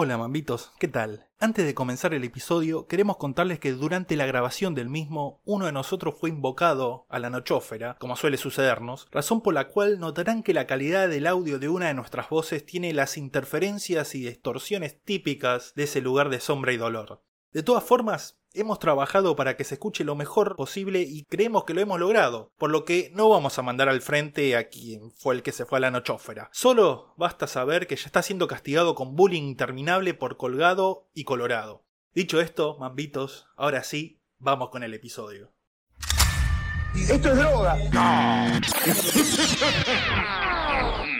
Hola mambitos, ¿qué tal? Antes de comenzar el episodio, queremos contarles que durante la grabación del mismo, uno de nosotros fue invocado a la nochófera, como suele sucedernos, razón por la cual notarán que la calidad del audio de una de nuestras voces tiene las interferencias y distorsiones típicas de ese lugar de sombra y dolor. De todas formas, hemos trabajado para que se escuche lo mejor posible y creemos que lo hemos logrado, por lo que no vamos a mandar al frente a quien fue el que se fue a la nochófera. Solo basta saber que ya está siendo castigado con bullying interminable por colgado y colorado. Dicho esto, mambitos, ahora sí, vamos con el episodio. Esto es droga.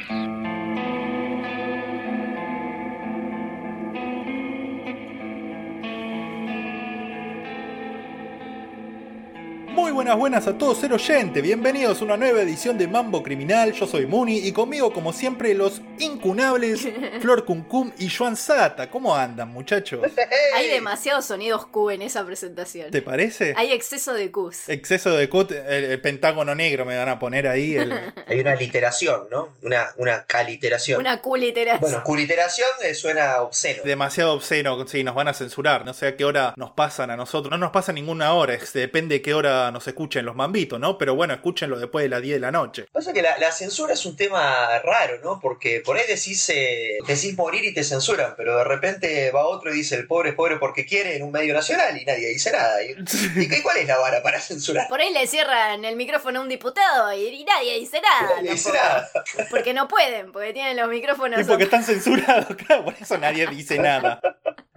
buenas, buenas a todos, ser oyente. Bienvenidos a una nueva edición de Mambo Criminal. Yo soy Muni y conmigo, como siempre, los incunables Flor Cuncum y Joan Sata. ¿Cómo andan, muchachos? Hay demasiados sonidos Q en esa presentación. ¿Te parece? Hay exceso de Qs. Exceso de cut, el, el pentágono negro me van a poner ahí. el- Hay una literación, ¿no? Una, una caliteración. Una Q literación. Bueno, culiteración eh, suena obsceno. Demasiado obsceno, sí, nos van a censurar. No sé a qué hora nos pasan a nosotros. No nos pasa ninguna hora, es- depende de qué hora nos escuchen los mambitos, ¿no? Pero bueno, escúchenlo después de las 10 de la noche. Pasa que la, la censura es un tema raro, ¿no? Porque por ahí decís, eh, decís morir y te censuran, pero de repente va otro y dice el pobre es pobre porque quiere en un medio nacional y nadie dice nada. ¿Y, ¿y qué- cuál es la vara para censurar? Por ahí le cierran el micrófono a un diputado y, y nadie dice nada. Nadie dice nada. Porque no pueden, porque tienen los micrófonos. Y porque están censurados, claro, por eso nadie dice nada.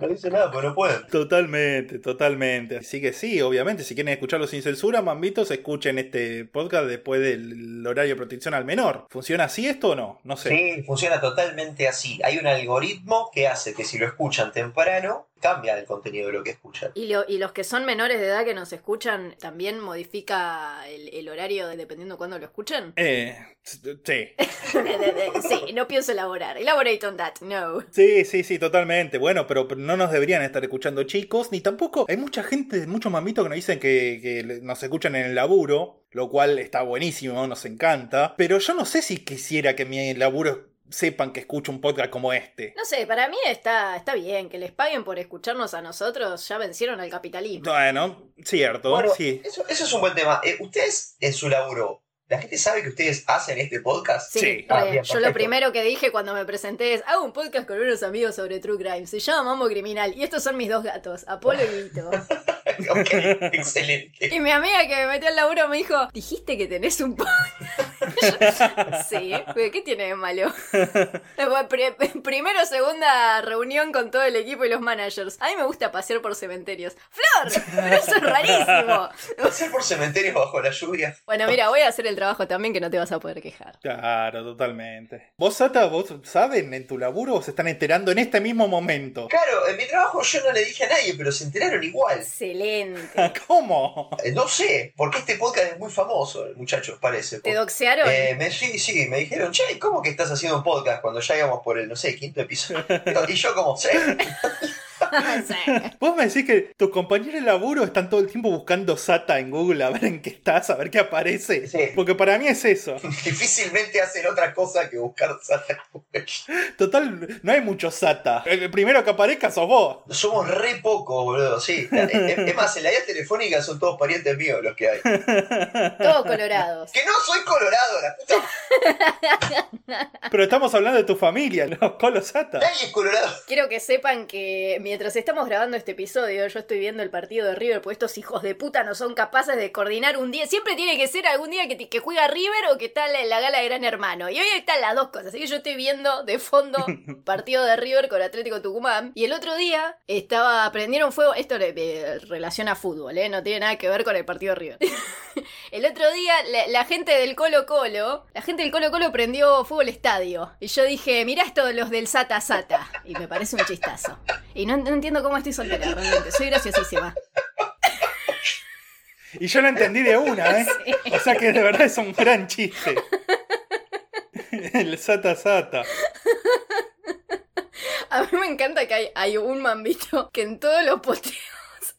No dice nada, pues no pueden. Totalmente, totalmente. Así que sí, obviamente, si quieren escucharlo sin censura, mambitos, escuchen este podcast después del horario de protección al menor. ¿Funciona así esto o no? No sé. Sí, funciona totalmente así. Hay un algoritmo que hace que si lo escuchan temprano, cambia el contenido de lo que escuchan. Y, lo- y los que son menores de edad que nos escuchan, ¿también modifica el, el horario de- dependiendo cuándo lo escuchan? Eh, sí. sí, no pienso elaborar. Elaborate on that, no. Sí, sí, sí, totalmente. Bueno, pero no nos deberían estar escuchando chicos, ni tampoco. Hay mucha gente, muchos mamitos que nos dicen que, que nos escuchan en el laburo, lo cual está buenísimo, nos encanta. Pero yo no sé si quisiera que mi laburo sepan que escucho un podcast como este. No sé, para mí está, está bien que les paguen por escucharnos a nosotros, ya vencieron al capitalismo. Bueno, cierto, Bueno, sí. eso, eso es un buen tema. Eh, ustedes en su laburo, ¿la gente sabe que ustedes hacen este podcast? Sí, Sí. Ah, bien, yo lo primero que dije cuando me presenté es, hago un podcast con unos amigos sobre True Crime, se llama Mambo Criminal, y estos son mis dos gatos, Apolo y Lito. ok, excelente. Y mi amiga que me metió al laburo me dijo, dijiste que tenés un podcast. sí, pero ¿qué tiene de malo? Primero, segunda reunión con todo el equipo y los managers. A mí me gusta pasear por cementerios. ¡Flor! Pero eso es rarísimo. Hacer por cementerios bajo la lluvia. Bueno, mira, voy a hacer el trabajo también que no te vas a poder quejar. Claro, totalmente. ¿Vos, Sata, vos saben en tu laburo o se están enterando en este mismo momento? Claro, en mi trabajo yo no le dije a nadie, pero se enteraron igual. Excelente. ¿Cómo? Eh, No sé, porque este podcast es muy famoso, muchachos, parece. ¿Te doxearon? Eh, me, sí, sí, me dijeron, che, ¿cómo que estás haciendo un podcast cuando ya íbamos por el, no sé, quinto episodio? Y yo como, sí, Sí. Vos me decís que tus compañeros de laburo están todo el tiempo buscando Sata en Google a ver en qué estás, a ver qué aparece. Sí. Porque para mí es eso. difícilmente hacen otra cosa que buscar Sata. Total, no hay mucho Sata. El primero que aparezca sos vos. Somos re pocos, boludo, sí. Es, más, en la guía telefónica son todos parientes míos los que hay. Todos colorados. Que no soy colorado, la puta. Pero estamos hablando de tu familia, los colos Sata. Nadie es colorado. Quiero que sepan que mientras estamos grabando este episodio, yo estoy viendo el partido de River, pues estos hijos de puta no son capaces de coordinar un día. Siempre tiene que ser algún día que, que juega River o que está la, la gala de Gran Hermano. Y hoy están las dos cosas. Así que yo estoy viendo de fondo partido de River con Atlético Tucumán. Y el otro día estaba, prendieron fuego. Esto le, eh, relaciona a fútbol, ¿eh? No tiene nada que ver con el partido de River. El otro día, la, la gente del Colo Colo, la gente del Colo Colo prendió fuego el estadio. Y yo dije, mirá estos los del Sata Sata. Y me parece un chistazo. Y no, no entiendo cómo estoy soltera, realmente. Soy graciosísima. Y yo lo entendí de una, ¿eh? Sí. O sea que de verdad es un gran chiste. El Sata Sata. A mí me encanta que hay, hay un mambito que en todos los posteos,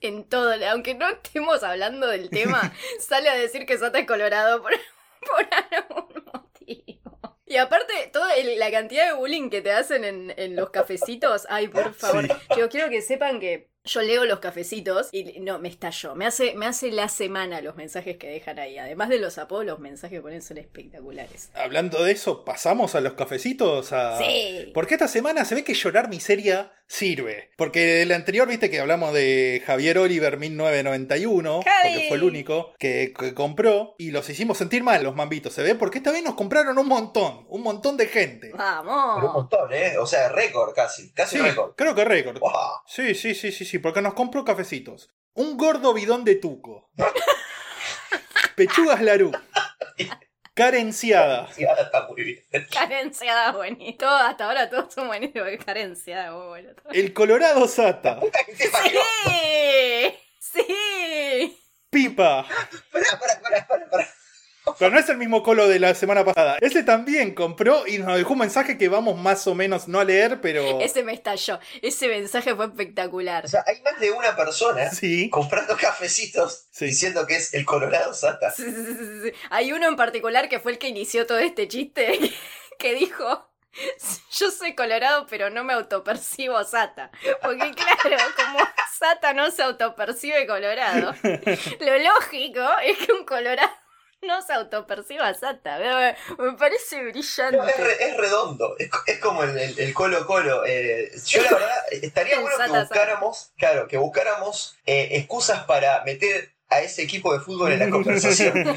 en todo, aunque no estemos hablando del tema, sale a decir que Sata es colorado por, por algún motivo. Y aparte, toda el- la cantidad de bullying que te hacen en, en los cafecitos, ay, por favor. Sí. Yo quiero que sepan que yo leo los cafecitos y no, me estallo. Me hace, me hace la semana los mensajes que dejan ahí. Además de los apodos, los mensajes que ponen son espectaculares. Hablando de eso, pasamos a los cafecitos. A... Sí. Porque esta semana se ve que llorar miseria sirve. Porque el anterior, viste que hablamos de Javier Oliver 1991, Javi. porque fue el único que, que compró, y los hicimos sentir mal los mambitos, ¿se ve? Porque esta vez nos compraron un montón, un montón de gente. Pero un Vamos. montón, ¿eh? O sea, récord casi. Casi Sí, récord. creo que récord. Wow. Sí, sí, sí, sí, sí, porque nos compró cafecitos. Un gordo bidón de tuco. Pechugas Larú. Carenciada. Ahora está muy bien. Carenciada, bonito. Hasta ahora todos son buenísimos. Carenciada, muy bueno. El Colorado Sata. ¡Sí! ¡Sí! Pipa. Pará, pará, pará, pará, pará. Pero no es el mismo colo de la semana pasada. Ese también compró y nos dejó un mensaje que vamos más o menos no a leer, pero. Ese me estalló. Ese mensaje fue espectacular. O sea, hay más de una persona Sí. comprando cafecitos Sí. diciendo que es el Colorado Sata. Sí, sí, sí, sí, sí. Hay uno en particular que fue el que inició todo este chiste que dijo. Yo soy colorado, pero no me autopercibo Sata. Porque claro, como Sata no se autopercibe colorado, lo lógico es que un colorado no se autoperciba Sata. Me, me parece No, es, brillante. re- es redondo, es, co- es como el, el- el Colo Colo. Eh, yo la verdad, estaría bueno que buscáramos, claro, que buscáramos eh, excusas para meter a ese equipo de fútbol en la conversación.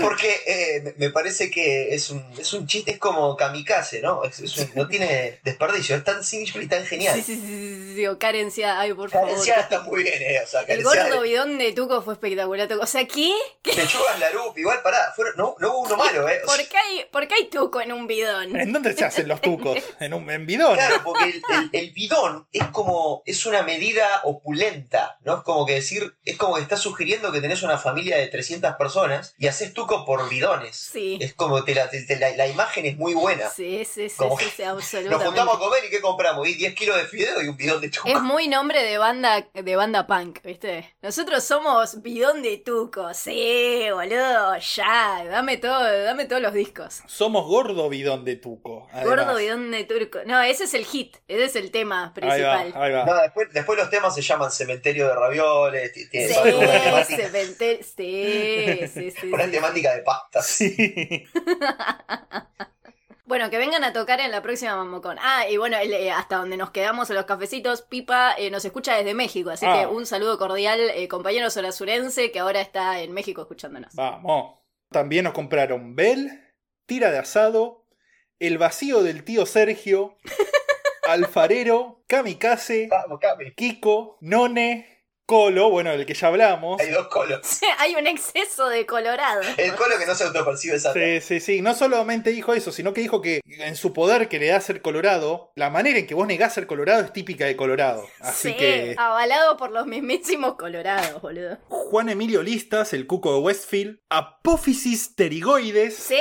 Porque eh, me- parece que es un, es un chiste, es como kamikaze, ¿no? Es- es un- no tiene desperdicio, es tan simple y tan genial. Sí, sí, sí, sí, carencia, ay, por favor. Carenciada está muy bien, ¿eh? O sea, El gordo bidón de Tuco fue espectacular. O sea, ¿qué? pechugas Larup, igual pará, fueron- no, no hubo uno malo, ¿eh? O ¿Por qué hay, por qué hay Tuco en un bidón? ¿En dónde se hacen los tucos? En un en bidón. Claro, porque el, el- el bidón es como, es una medida opulenta, ¿no? Es como que decir, es como que estás sugiriendo que tenés una familia de 300 personas y haces tuco por bidones. Sí. Es como, te la, la, la imagen es muy buena. Sí, sí, sí, Como sí, que sí, Nos absolutamente. juntamos a comer y ¿qué compramos? Y 10 kilos de fideo y un bidón de tuco. Es muy nombre de banda de banda punk, ¿viste? Nosotros somos bidón de Tuco. Sí, boludo, ya. Dame todo, dame todos los discos. Somos gordo bidón de tuco. además. Gordo bidón de Turco. No, ese es el hit. Ese es el tema Ahí va, principal. ahí va. No, después, después los temas se llaman Cementerio de Ravioles, tiene Sí, una temática, cementerio- sí, sí, sí, una sí. temática de pastas. Sí. Bueno, que vengan a tocar en la próxima Mamocón. Ah, y bueno, el, eh, hasta donde nos quedamos en los cafecitos, Pipa eh, nos escucha desde México, así Ah. que un saludo cordial, eh, compañero solasurense, que ahora está en México escuchándonos. Vamos. También nos compraron Bell, tira de asado, el vacío del tío Sergio, alfarero, kamikaze, Vamos. Kiko, None, Colo, bueno, del que ya hablamos. Hay dos colos. Hay un exceso de colorado. El colo que no se autopercibe esa. Sí, sí, sí. No solamente dijo eso, sino que dijo que en su poder que le da ser colorado, la manera en que vos negás ser colorado es típica de Colorado. Así sí, que avalado por los mismísimos colorados, boludo. Juan Emilio Listas, el cuco de Westfield, Apófisis pterigoides, Sí,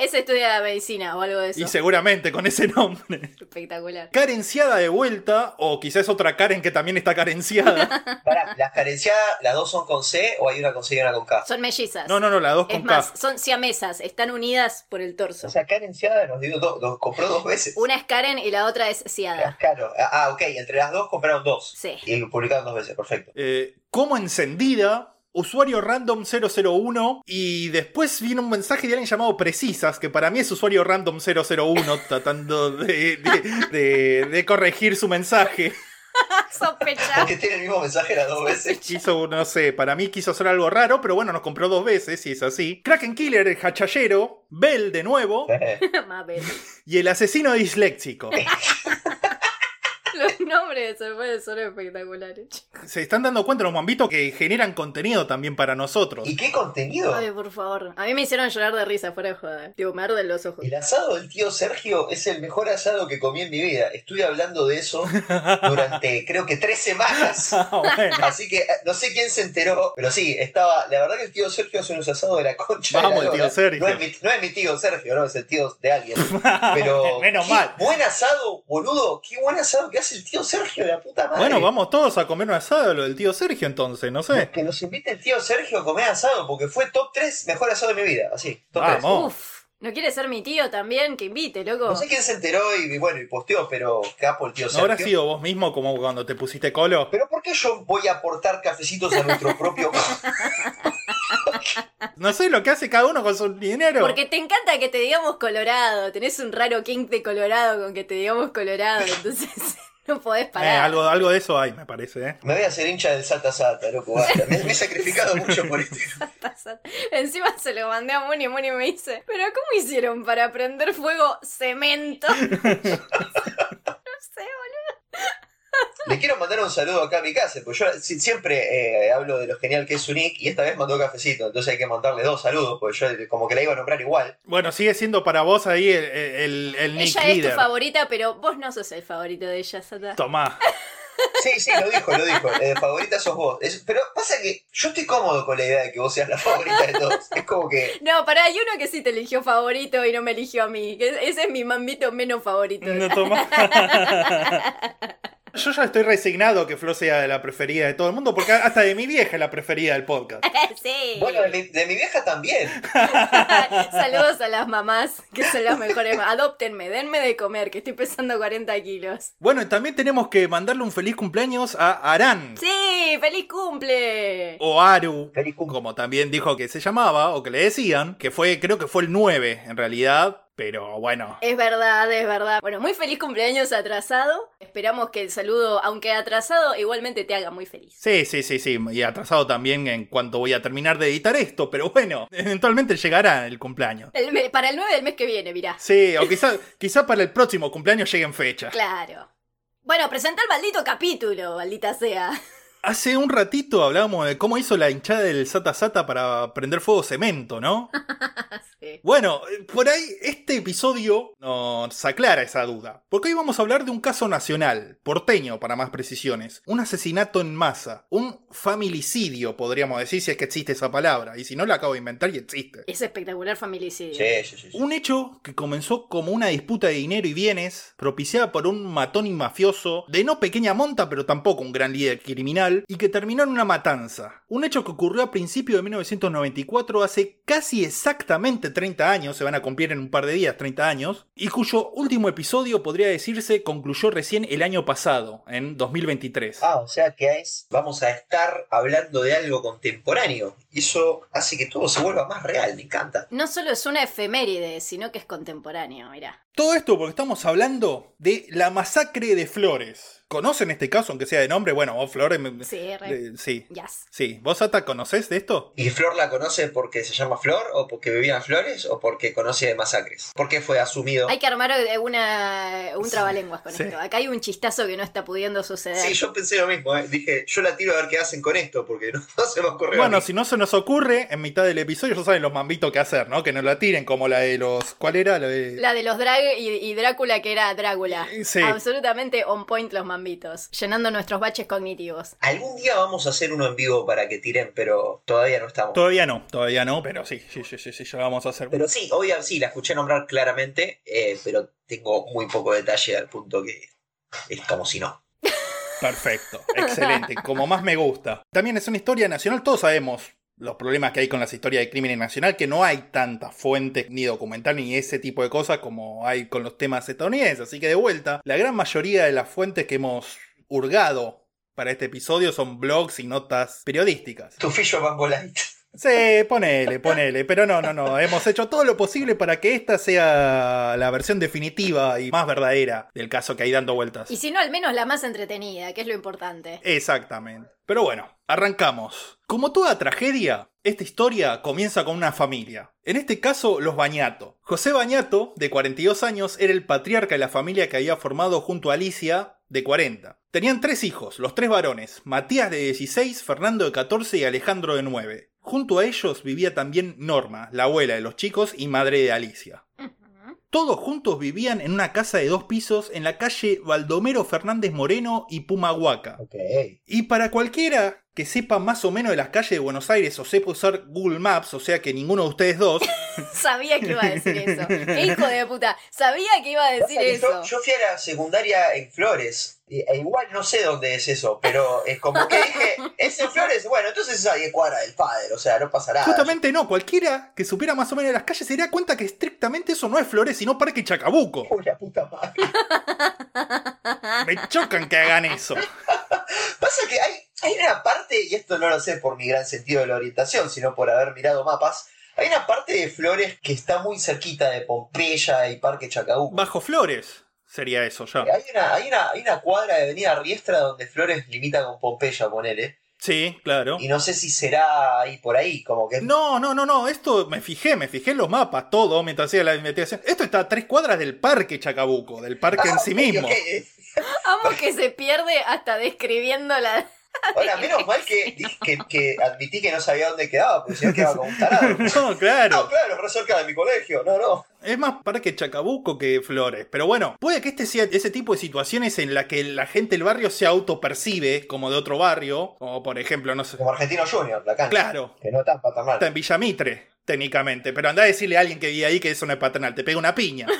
ese estudia medicina o algo de eso. y seguramente con ese nombre. Espectacular. Carenciada de vuelta, o quizás otra Karen que también está carenciada. Pará, las carenciadas, ¿las dos son con C o hay una con C y una con K? Son mellizas. No, no, no, la dos Es con más, K. son siamesas, están unidas por el torso. O sea, carenciada nos dio dos, dos- compró dos veces. Una es Karen y la otra es Ciada. Claro, ah, ok, entre las dos compraron dos. Sí. Y publicaron dos veces, perfecto. Eh, como encendida, usuario random 001, y después viene un mensaje de alguien llamado Precisas, que para mí es usuario random 001, tratando de, de- de- de corregir su mensaje. Sospecha. Porque tiene el mismo mensaje las dos veces. Quiso, no sé, para mí quiso hacer algo raro, pero bueno, nos compró dos veces, y es así. Kraken Killer, el hachallero, Bell de nuevo, Mabel. y el asesino disléxico. Los nombres se pueden son espectaculares. chicos. Se están dando cuenta los mambitos que generan contenido también para nosotros. ¿Y qué contenido? Ay, por favor. A mí me hicieron llorar de risa, fuera de joda. Digo, me arden los ojos. El asado del tío Sergio es el mejor asado que comí en mi vida. Estuve hablando de eso durante creo que tres semanas. Ah, bueno. Así que eh, no sé quién se enteró, pero sí, estaba. La verdad que el tío Sergio hace unos asados de la concha. de Vamos, la el tío. Sergio. No es, mi, no es mi tío Sergio, no, es el tío de alguien. Pero. Menos mal. Buen asado, boludo. Qué buen asado que hace el tío Sergio, de la puta madre. Bueno, vamos todos a comer un asado lo del tío Sergio entonces, no sé. Que nos invite el tío Sergio a comer asado porque fue top 3 mejor asado de mi vida. Así, top 3. Vamos. Uf, ¿no quiere ser mi tío también? Que invite, loco. No sé quién se enteró y bueno, y posteó, pero capo el tío ¿No Sergio. habrá sido vos mismo como cuando te pusiste colo? Pero ¿por qué yo voy a aportar cafecitos a nuestro propio... No sé lo que hace cada uno con su dinero. Porque te encanta que te digamos colorado. Tenés un raro kink de colorado con que te digamos colorado. Entonces no podés Eh, parar. algo, algo de eso hay, me parece, ¿eh? Me voy a hacer hincha del Sata Sata, loco. basta. Me, me he sacrificado mucho por esto. Encima se lo mandé a Moni y Moni me dice, pero ¿cómo hicieron para prender fuego cemento? no sé, boludo. Le quiero mandar un saludo acá a mi casa, porque yo si- siempre eh, hablo de lo genial que es su nick y esta vez mandó cafecito, entonces hay que mandarle dos saludos, porque yo como que la iba a nombrar igual. Bueno, sigue siendo para vos ahí el, el, el Nick Ella es tu favorita, pero vos no sos el favorito de ella, Sata. Tomá. Sí, sí, lo dijo, lo dijo. Eh, favorita sos vos. Es- pero pasa que yo estoy cómodo con la idea de que vos seas la favorita de todos. Es como que. No, pará, hay uno que sí te eligió favorito y no me eligió a mí. Ese es mi mambito menos favorito. No tomá. Yo ya estoy resignado que Flo sea la preferida de todo el mundo, porque hasta de mi vieja es la preferida del podcast. sí. Bueno, de mi, de mi vieja también. Saludos a las mamás, que son las mejores. Adóptenme, denme de comer, que estoy pesando 40 kilos. Bueno, y también tenemos que mandarle un feliz cumpleaños a Aran. Sí, feliz cumple. O Aru, Feliz cum- como también dijo que se llamaba, o que le decían, que fue, creo que fue el 9 en realidad, pero bueno. Es verdad, es verdad. Bueno, muy feliz cumpleaños atrasado. Esperamos que el saludo, aunque atrasado, igualmente te haga muy feliz. Sí, sí, sí, sí, y atrasado también en cuanto voy a terminar de editar esto, pero bueno, eventualmente llegará el cumpleaños. El para el 9 del mes que viene, mirá. Sí, o quizá, quizá para el próximo cumpleaños lleguen fechas. Claro. Bueno, presenta el maldito capítulo, maldita sea. Hace un ratito hablábamos de cómo hizo la hinchada del Sata Sata para prender fuego cemento, ¿no? Sí. Bueno, eh, por ahí este episodio nos aclara esa duda. Porque hoy vamos a hablar de un caso nacional, porteño para más precisiones. Un asesinato en masa, un familicidio podríamos decir si es que existe esa palabra. Y si no la acabo de inventar y existe. Es espectacular familicidio. Sí, sí, sí. sí. Un hecho que comenzó como una disputa de dinero y bienes, propiciada por un matón y mafioso, de no pequeña monta pero tampoco un gran líder criminal, y que terminó en una matanza. Un hecho que ocurrió a principios de 1994, hace casi exactamente 30 años, se van a cumplir en un par de días 30 años, y cuyo último episodio podría decirse concluyó recién el año pasado, en 2023. Ah, o sea que es, vamos a estar hablando de algo contemporáneo. Y eso hace que todo se vuelva más real, me encanta. No solo es una efeméride, sino que es contemporáneo, mirá. Todo esto porque estamos hablando de la masacre de Flores. ¿Conocen este caso, aunque sea de nombre? Bueno, vos Flores... me- Sí, re. eh, sí. Yes. Sí, ¿vos Ata conocés de esto? ¿Y Flor la conoce porque se llama Flor o porque vivía en Flores o porque conoce de masacres? ¿Por qué fue asumido? Hay que armar una, un trabalenguas con Sí. esto. Acá hay un chistazo que no está pudiendo suceder. Sí, yo pensé lo mismo, ¿eh? dije, yo la tiro a ver qué hacen con esto porque no, no se me ocurrió. a Bueno, mí. si no se nos ocurre, en mitad del episodio ya saben los mambitos que hacer, ¿no? Que nos la tiren como la de los... ¿Cuál era? La de... La de los drag y, y Drácula que era Drácula. Sí. Absolutamente on point los mambitos. Llenando nuestros baches cognitivos. Algún día vamos a hacer uno en vivo para que tiren, pero todavía no estamos. Todavía no, todavía no, pero sí, sí, sí, sí, sí, ya vamos a hacer. Pero sí, obvio, sí, la escuché nombrar claramente, eh, pero tengo muy poco detalle al punto que es como si no. Perfecto, excelente, como más me gusta. También es una historia nacional, todos sabemos los problemas que hay con las historias de crimen nacional, que no hay tantas fuentes ni documental ni ese tipo de cosas como hay con los temas estadounidenses. Así que de vuelta, la gran mayoría de las fuentes que hemos hurgado para este episodio son blogs y notas periodísticas. Tu. Sí, ponele, ponele, pero no, no, no, hemos hecho todo lo posible para que esta sea la versión definitiva y más verdadera del caso que hay dando vueltas. Y si no, al menos la más entretenida, que es lo importante. Exactamente. Pero bueno, arrancamos. Como toda tragedia, esta historia comienza con una familia. En este caso, los Bañato. José Bañato, de 42 años, era el patriarca de la familia que había formado junto a Alicia, de 40. Tenían tres hijos, los tres varones, Matías de 16, Fernando de 14 y Alejandro de 9. Junto a ellos vivía también Norma, la abuela de los chicos y madre de Alicia. Todos juntos vivían en una casa de dos pisos en la calle Baldomero Fernández Moreno y Pumahuaca. Y para cualquiera que sepa más o menos de las calles de Buenos Aires o sepa usar Google Maps, o sea que ninguno de ustedes dos. Sabía que iba a decir eso. Qué hijo de puta. Sabía que iba a decir eso. Yo, yo fui a la secundaria en Flores. E igual no sé dónde es eso, pero es como que dije, ¿es en Flores? Bueno, entonces es a 10 cuadras del padre, o sea, no pasa nada. Justamente no, cualquiera que supiera más o menos las calles se daría cuenta que estrictamente eso no es Flores, sino Parque Chacabuco. Uy, la puta madre. Me chocan que hagan eso. Pasa que hay, hay una parte, y esto no lo sé por mi gran sentido de la orientación, sino por haber mirado mapas, hay una parte de Flores que está muy cerquita de Pompeya y Parque Chacabuco. Bajo Flores sería eso ya. Hay una, hay, una, hay una cuadra de Avenida Riestra donde Flores limita con Pompeya, ponele. Sí, claro. Y no sé si será ahí por ahí, como que... No, no, no, no, esto me fijé, me fijé en los mapas, todo, mientras hacía la investigación. Esto está a tres cuadras del Parque Chacabuco, del parque en sí Ok, mismo. ok, eh. Amo que se pierde hasta describiendo la. Ahora, menos mal que, que, que admití que no sabía dónde quedaba, porque si no quedaba como un tarado. No, No, claro. claro, re cerca de mi colegio, no, no. Es más Parque Chacabuco que Flores. Pero bueno, puede que este sea ese tipo de situaciones en la que la gente del barrio se autopercibe como de otro barrio. Como por ejemplo, no sé. Como Argentino Junior, la cancha. Claro, Que no tan paternal. está en Villamitre, técnicamente. Pero anda a decirle a alguien que vive ahí que eso no es paternal, te pega una piña.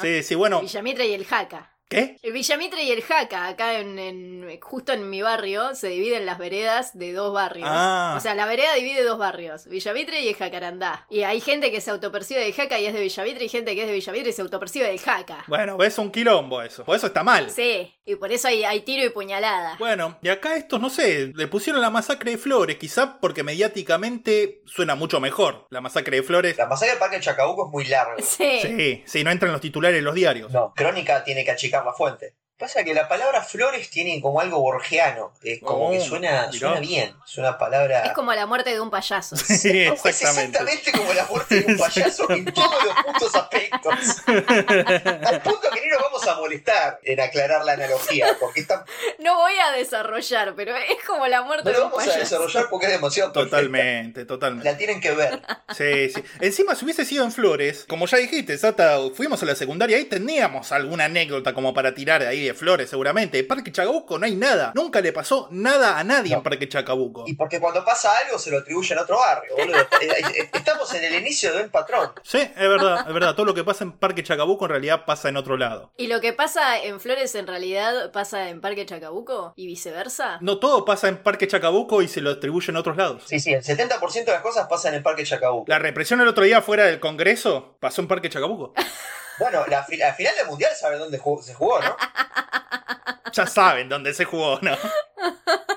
Sí, sí, bueno. Villamitre y el Jaca. ¿Qué? El Villamitre y el Jaca, acá en, en- justo en mi barrio, se dividen las veredas de dos barrios. Ah. O sea, la vereda divide dos barrios, Villamitre y el Jacarandá. Y hay gente que se autopercibe del Jaca y es de Villamitre, y gente que es de Villamitre y se autopercibe del Jaca. Bueno, ves un quilombo eso. Por eso está mal. Sí, y por eso hay, hay tiro y puñalada. Bueno, y acá estos, no sé, le pusieron la masacre de Flores, quizá porque mediáticamente suena mucho mejor. La masacre de Flores. La masacre del Parque Chacabuco es muy larga. Sí. Sí, sí, no entra en los titulares de los diarios. No, Crónica tiene que achicar la fuente. Pasa que la palabra flores tiene como algo borgiano. Es como Oh, que suena, mirá. suena bien. Es una palabra. Es como la muerte de un payaso. Sí, Es exactamente. exactamente como la muerte de un payaso en todos los puntos aspectos. Al punto que ni nos vamos a molestar en aclarar la analogía, porque está, No voy a desarrollar, pero es como la muerte no de lo un vamos a payaso. desarrollar porque es demasiado perfecta. Totalmente, totalmente. La tienen que ver. Sí, sí. Encima, si hubiese sido en Flores, como ya dijiste, Sata, fuimos a la secundaria, ahí teníamos alguna anécdota como para tirar ahí de Flores, seguramente. En Parque Chacabuco no hay nada. Nunca le pasó nada a nadie No. en Parque Chacabuco. Y porque cuando pasa algo se lo atribuyen a otro barrio, boludo. Eh, eh, Estamos en el inicio de un patrón. Sí, es verdad, es verdad. Todo lo que pasa en Parque Chacabuco en realidad pasa en otro lado. Y lo que pasa en Flores en realidad pasa en Parque Chacabuco y viceversa. No todo pasa en Parque Chacabuco y se lo atribuyen a otros lados. Sí, sí, el 70% de las cosas pasan en el Parque Chacabuco. La represión el otro día fuera del Congreso pasó en Parque Chacabuco. Bueno, la, fi- la final del Mundial saben dónde jugó- se jugó, ¿no? Ya saben dónde se jugó, ¿no?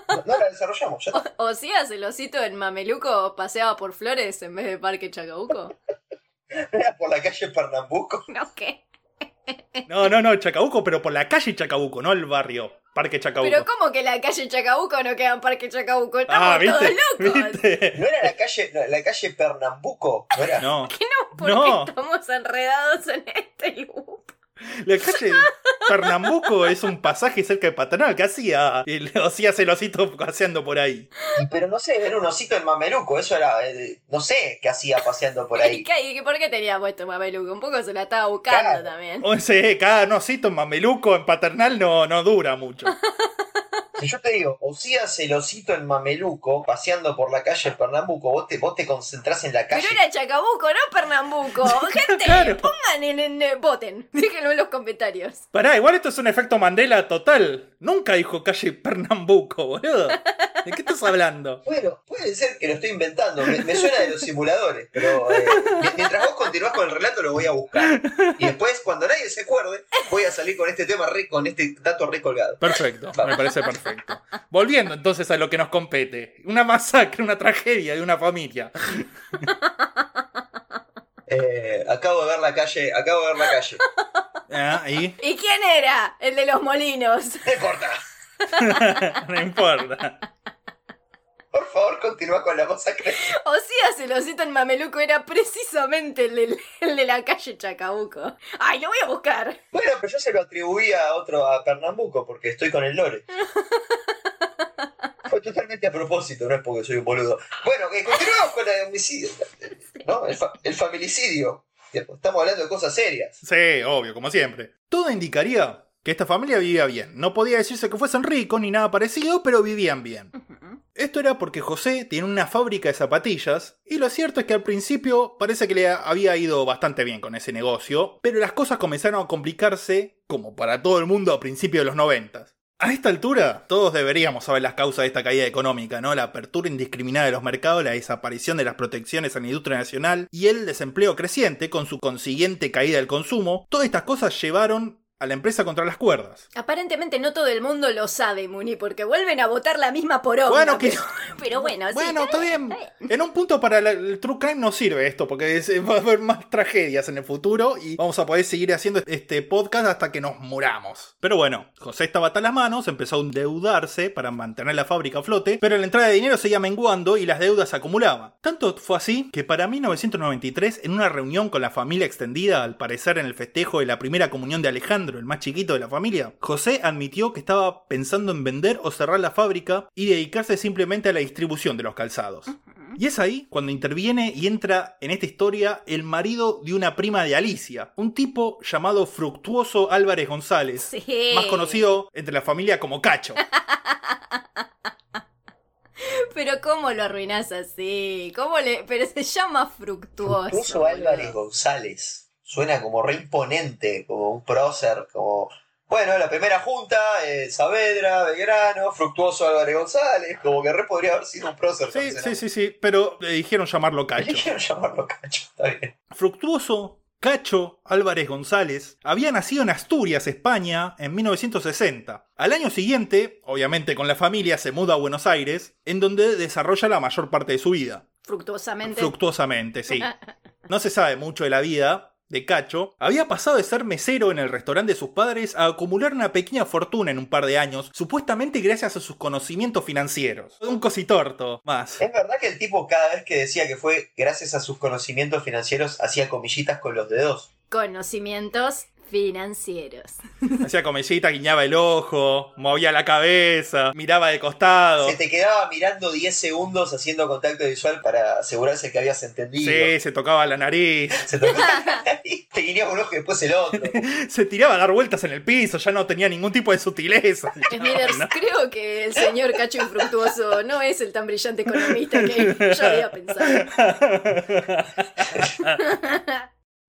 No, no la desarrollamos, ya está. O sea, el osito en Mameluco paseaba por Flores en vez de Parque Chacabuco. Era por la calle Pernambuco. No, ¿qué? No, no, no, Chacabuco, pero por la calle Chacabuco, no el barrio. Parque Chacabuco. Pero ¿cómo que la calle Chacabuco no queda en Parque Chacabuco? Estamos ah, todos ¿viste? locos. ¿Viste? ¿No era la calle, no, la calle Pernambuco? ¿No era? No. ¿Qué no? ¿Por No. qué estamos enredados en este loop? La calle Pernambuco es un pasaje cerca de Paternal que hacía el hacía celosito paseando por ahí. Pero no sé, era un osito en Mameluco. Eso era, eh, no sé qué hacía paseando por ¿Y ahí. qué, y por qué tenía puesto Mameluco? Un poco se la estaba buscando también. O sea, cada nosito en mameluco en paternal no, no dura mucho. Si yo te digo, Osías el osito en Mameluco, paseando por la calle Pernambuco, vos te, vos te concentrás en la calle. Pero era Chacabuco, no Pernambuco. Gente, Claro. pongan en, en- en- voten. Déjenlo en los comentarios. Pará, igual esto es un efecto Mandela total. Nunca dijo calle Pernambuco, boludo. ¿De qué estás hablando? Bueno, puede ser que lo estoy inventando, me, me suena de los simuladores, pero eh, mi- mientras vos continuás con el relato lo voy a buscar. Y después, cuando nadie se acuerde, voy a salir con este tema, re- con este dato recolgado. Perfecto, me parece perfecto. Volviendo entonces a lo que nos compete. Una masacre, una tragedia de una familia. Eh, acabo de ver la calle, acabo de ver la calle. Ah, ahí. ¿Y quién era? El de los molinos. No importa. no importa. Por favor, continúa con la masacre. Osías el osito en Mameluco era precisamente el de, el de la calle Chacabuco. Ay, lo voy a buscar. Bueno, pero yo se lo atribuía a otro, a Pernambuco, porque estoy con el lore. Fue totalmente a propósito, no es porque soy un boludo. Bueno, que continuamos con el homicidio, ¿no? El, fa- el familicidio. Estamos hablando de cosas serias. Sí, obvio, como siempre. Todo indicaría que esta familia vivía bien. No podía decirse que fuesen ricos ni nada parecido, pero vivían bien. Esto era porque José tiene una fábrica de zapatillas, y lo cierto es que al principio parece que le había ido bastante bien con ese negocio, pero las cosas comenzaron a complicarse, como para todo el mundo a principios de los 90. A esta altura, todos deberíamos saber las causas de esta caída económica, ¿no? La apertura indiscriminada de los mercados, la desaparición de las protecciones a la industria nacional y el desempleo creciente, con su consiguiente caída del consumo. Todas estas cosas llevaron a la empresa contra las cuerdas. Aparentemente no todo el mundo lo sabe, Muni, porque vuelven a votar la misma poronga. Bueno, que- pero, pero bueno, sí, Bueno, está bien. está En un punto para la- el True Crime no sirve esto, porque es- va a haber más tragedias en el futuro y vamos a poder seguir haciendo este podcast hasta que nos muramos. Pero bueno, José estaba hasta las manos, empezó a endeudarse para mantener la fábrica a flote, pero la entrada de dinero seguía menguando y las deudas se acumulaban. Tanto fue así que para 1993, en una reunión con la familia extendida, al parecer en el festejo de la primera comunión de Alejandro, el más chiquito de la familia, José admitió que estaba pensando en vender o cerrar la fábrica y dedicarse simplemente a la distribución de los calzados. Y es ahí cuando interviene y entra en esta historia el marido de una prima de Alicia, un tipo llamado Fructuoso Álvarez González, Sí. más conocido entre la familia como Cacho. Pero ¿cómo lo arruinás así? ¿Cómo le...? Pero se llama fructuoso. Incluso Álvarez. González. Suena como re imponente, como un prócer, como. Bueno, la primera junta, eh, Saavedra, Belgrano, Fructuoso Álvarez González, como que re podría haber sido un prócer. Sí, sí, sí, sí, pero le dijeron llamarlo Cacho. Eligieron llamarlo Cacho, está bien. Fructuoso Cacho Álvarez González había nacido en Asturias, España, en 1960. Al año siguiente, obviamente con la familia, se muda a Buenos Aires, en donde desarrolla la mayor parte de su vida. Fructuosamente. Fructuosamente, sí. No se sabe mucho de la vida de Cacho. Había pasado de ser mesero en el restaurante de sus padres a acumular una pequeña fortuna en un par de años, supuestamente gracias a sus conocimientos financieros. Un cositorto más. Es verdad que el tipo cada vez que decía que fue gracias a sus conocimientos financieros hacía comillitas con los dedos. Conocimientos financieros. Hacía comellita, guiñaba el ojo, movía la cabeza, miraba de costado. Se te quedaba mirando 10 segundos haciendo contacto visual para asegurarse que habías entendido. Sí, se tocaba la nariz. Se tocaba y te guiñaba un ojo y después el otro. Se tiraba a dar vueltas en el piso, ya no tenía ningún tipo de sutileza. Smithers, No. creo que el señor Cacho Infructuoso no es el tan brillante economista que yo había pensado.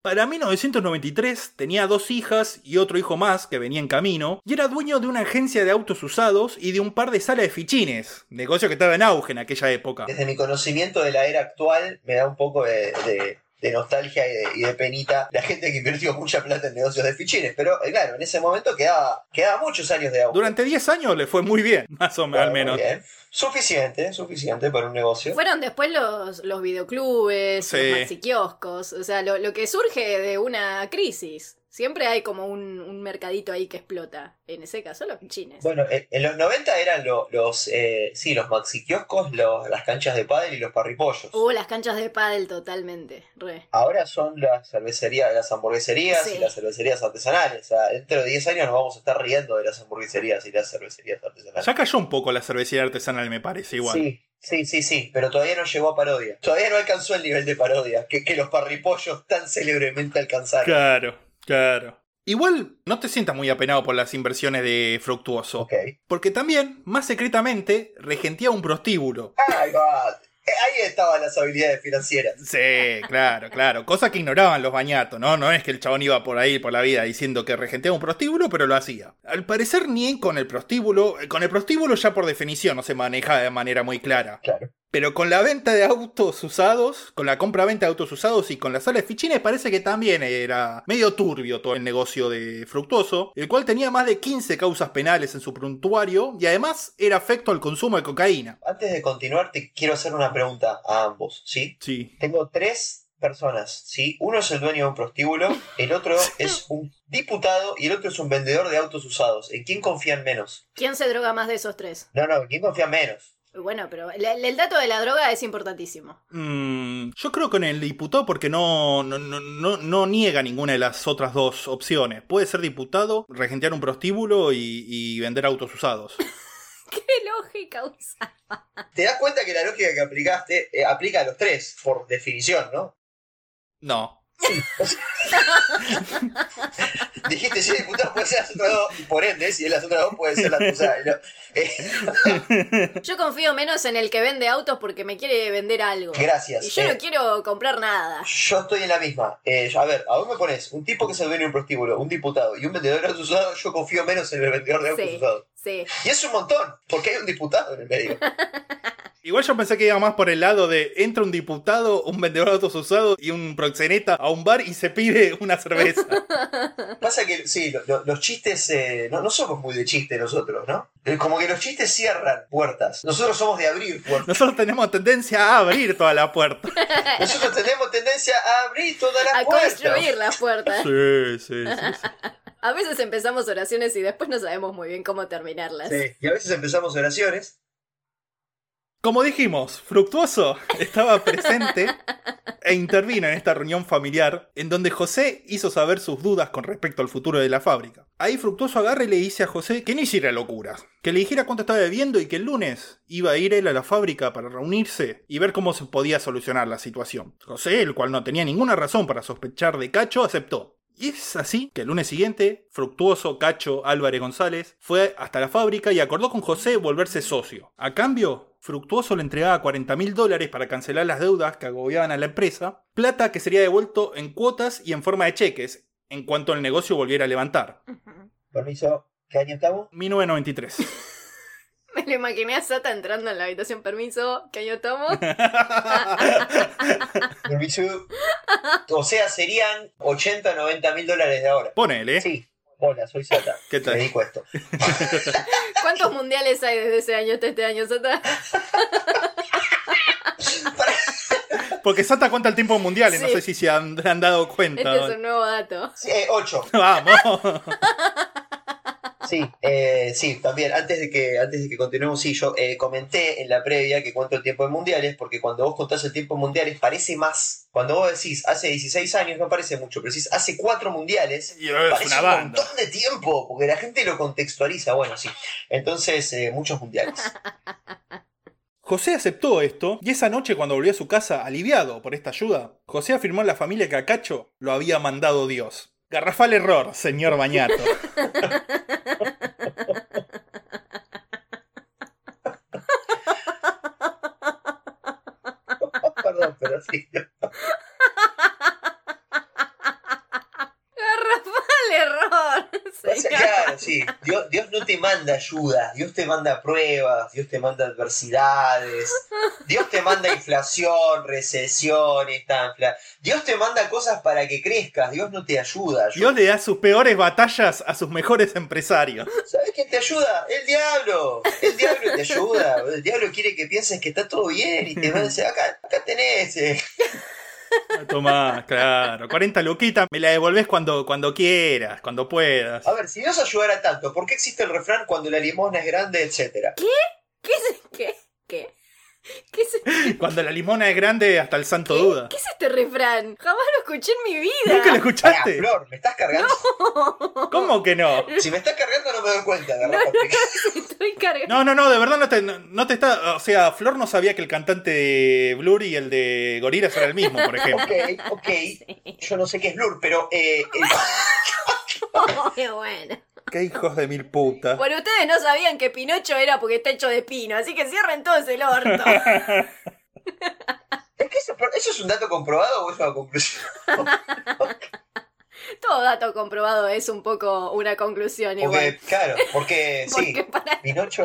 Para 1993 tenía dos hijas y otro hijo más que venía en camino, y era dueño de una agencia de autos usados y de un par de salas de fichines, negocio que estaba en auge en aquella época. Desde mi conocimiento de la era actual, me da un poco de, de- de nostalgia y de, y de penita la gente que invirtió mucha plata en negocios de fichines. Pero eh, claro, en ese momento quedaba, quedaba muchos años de auge. Durante 10 años le fue muy bien, más o menos, al menos. bien. Suficiente, suficiente para un negocio. Fueron después los, los videoclubes, Sí. los maxiquioscos, o sea, lo, lo que surge de una crisis. Siempre hay como un, un mercadito ahí que explota. En ese caso, los pinchines. Bueno, en, en los 90 eran lo- los, eh, sí, los maxi kioscos, los- las canchas de pádel y los parripollos. Uh, las canchas de pádel totalmente, re. Ahora son las cervecerías, las hamburgueserías Sí. y las cervecerías artesanales. O sea, dentro de 10 años nos vamos a estar riendo de las hamburgueserías y las cervecerías artesanales. Ya cayó un poco la cervecería artesanal, me parece, igual. Sí, sí, sí, sí, pero todavía no llegó a parodia. Todavía no alcanzó el nivel de parodia que, que los parripollos tan célebremente alcanzaron. Claro, claro. Igual no te sientas muy apenado por las inversiones de Fructuoso, Ok. porque también, más secretamente, regentía un prostíbulo. Ay, God. Eh, Ahí estaban las habilidades financieras. Sí, claro, claro. Cosa que ignoraban los bañatos, ¿no? No es que el chabón iba por ahí, por la vida, diciendo que regenteaba un prostíbulo, pero lo hacía. Al parecer, ni con el prostíbulo. Con el prostíbulo ya por definición no se maneja de manera muy clara. Claro. Pero con la venta de autos usados, con la compra-venta de autos usados y con la sala de fichines, parece que también era medio turbio todo el negocio de Fructuoso, el cual tenía más de 15 causas penales en su prontuario y además era afecto al consumo de cocaína. Antes de continuar, te quiero hacer una pregunta a ambos, ¿sí? Sí. Tengo tres personas, ¿sí? Uno es el dueño de un prostíbulo, el otro es un diputado y el otro es un vendedor de autos usados. ¿En quién confían menos? ¿Quién se droga más de esos tres? No, no, ¿en quién confían menos? Bueno, pero el, el dato de la droga es importantísimo. Mm, yo creo que en el diputado porque no, no, no, no, no niega ninguna de las otras dos opciones. Puede ser diputado, regentear un prostíbulo y, y vender autos usados. ¿Qué lógica usa? ¿Te das cuenta que la lógica que aplicaste eh, aplica a los tres, por definición, ¿no? No. Dijiste si el diputado puede ser las otras dos, y por ende, si es las otras dos puede ser la acusada. ¿no? Eh, Yo confío menos en el que vende autos porque me quiere vender algo. gracias. Y yo Eh, no quiero comprar nada. Yo estoy en la misma. Eh, a ver, ¿a dónde me pones? Un tipo que se dueño de un prostíbulo, un diputado y un vendedor de autos usados, yo confío menos en el vendedor de autos Sí, usados. sí. Y es un montón, porque hay un diputado en el medio. Igual yo pensé que iba más por el lado de entra un diputado, un vendedor de autos usados y un proxeneta a un bar y se pide una cerveza. Pasa que, sí, lo- lo- los chistes, eh, no, no somos muy de chiste nosotros, ¿no? Como que los chistes cierran puertas. Nosotros somos de abrir puertas. Nosotros tenemos tendencia a abrir toda la puerta. Nosotros tenemos tendencia a abrir todas las A puertas. construir las puertas. Sí, sí, sí. sí. A veces empezamos oraciones y después no sabemos muy bien cómo terminarlas. Sí, Y a veces empezamos oraciones. Como dijimos, Fructuoso estaba presente e intervino en esta reunión familiar en donde José hizo saber sus dudas con respecto al futuro de la fábrica. Ahí Fructuoso agarra y le dice a José que no hiciera locuras, que le dijera cuánto estaba bebiendo y que el lunes iba a ir él a la fábrica para reunirse y ver cómo se podía solucionar la situación. José, el cual no tenía ninguna razón para sospechar de Cacho, aceptó. Y es así que el lunes siguiente, Fructuoso, Cacho, Álvarez González fue hasta la fábrica y acordó con José volverse socio. A cambio, Fructuoso le entregaba 40 mil dólares para cancelar las deudas que agobiaban a la empresa, plata que sería devuelto en cuotas y en forma de cheques, en cuanto el negocio volviera a levantar. Permiso, ¿qué año estamos? 1993. Me lo imaginé a Sata entrando en la habitación. Permiso, ¿qué año estamos? Permiso. O sea, serían 80 o 90 mil dólares de ahora. Ponele. Sí. Hola, soy Sata. ¿Qué tal? Me dedico a esto. ¿Cuántos mundiales hay desde ese año hasta este año, Sata? Porque Sata cuenta el tiempo mundial y no sé si se han, han dado cuenta. Este es un nuevo dato. Sí, eh, 8. Vamos. Sí, eh, sí, también, antes de que, antes de que continuemos, sí, yo eh, comenté en la previa que cuento el tiempo en mundiales, porque cuando vos contás el tiempo en mundiales parece más. Cuando vos decís hace 16 años no parece mucho, pero decís hace 4 mundiales, Y es parece una un banda. montón de tiempo, porque la gente lo contextualiza, bueno, sí. Entonces, eh, muchos mundiales. José aceptó esto y esa noche cuando volvió a su casa aliviado por esta ayuda, José afirmó a la familia que a Cacho lo había mandado Dios. Garrafal error, señor Bañato. Perdón, pero sí. Garrafal error. O sea, señor. claro, sí. Dios, Dios no te manda ayuda, Dios te manda pruebas, Dios te manda adversidades, Dios te manda inflación, recesión, estancla. Dios te manda cosas para que crezcas, Dios no te ayuda. Dios le da sus peores batallas a sus mejores empresarios. ¿Sabes quién te ayuda? El diablo. El diablo te ayuda. El diablo quiere que pienses que está todo bien y te va a decir, acá, acá tenés. eh". Tomá, claro. 40 luquitas, me la devolvés cuando, cuando quieras, cuando puedas. A ver, si Dios ayudara tanto, ¿por qué existe el refrán cuando la limosna es grande, etcétera? ¿Qué es, qué? ¿Qué? ¿Qué es, Cuando la limona es grande, hasta el santo qué? duda. ¿Qué es este refrán? Jamás lo escuché en mi vida. ¿Nunca lo Pará, escuchaste? Flor, ¿me estás cargando? ¿Cómo que no? Si me estás cargando no me doy cuenta, No, no, estoy cargando. No, no, no, de verdad no te, no, no te está. O sea, Flor no sabía que el cantante de Blur y el de Gorillaz era el mismo, por ejemplo. Ok, ok. Yo no sé qué es Blur, pero eh, eh, Qué bueno. Qué hijos de mil putas. Bueno, ustedes no sabían que Pinocho era porque está hecho de pino, así que cierren todos el orto. es que eso, ¿eso es un dato comprobado o es una conclusión? Todo dato comprobado es un poco una conclusión igual. Porque, claro, porque sí, para- Pinocho.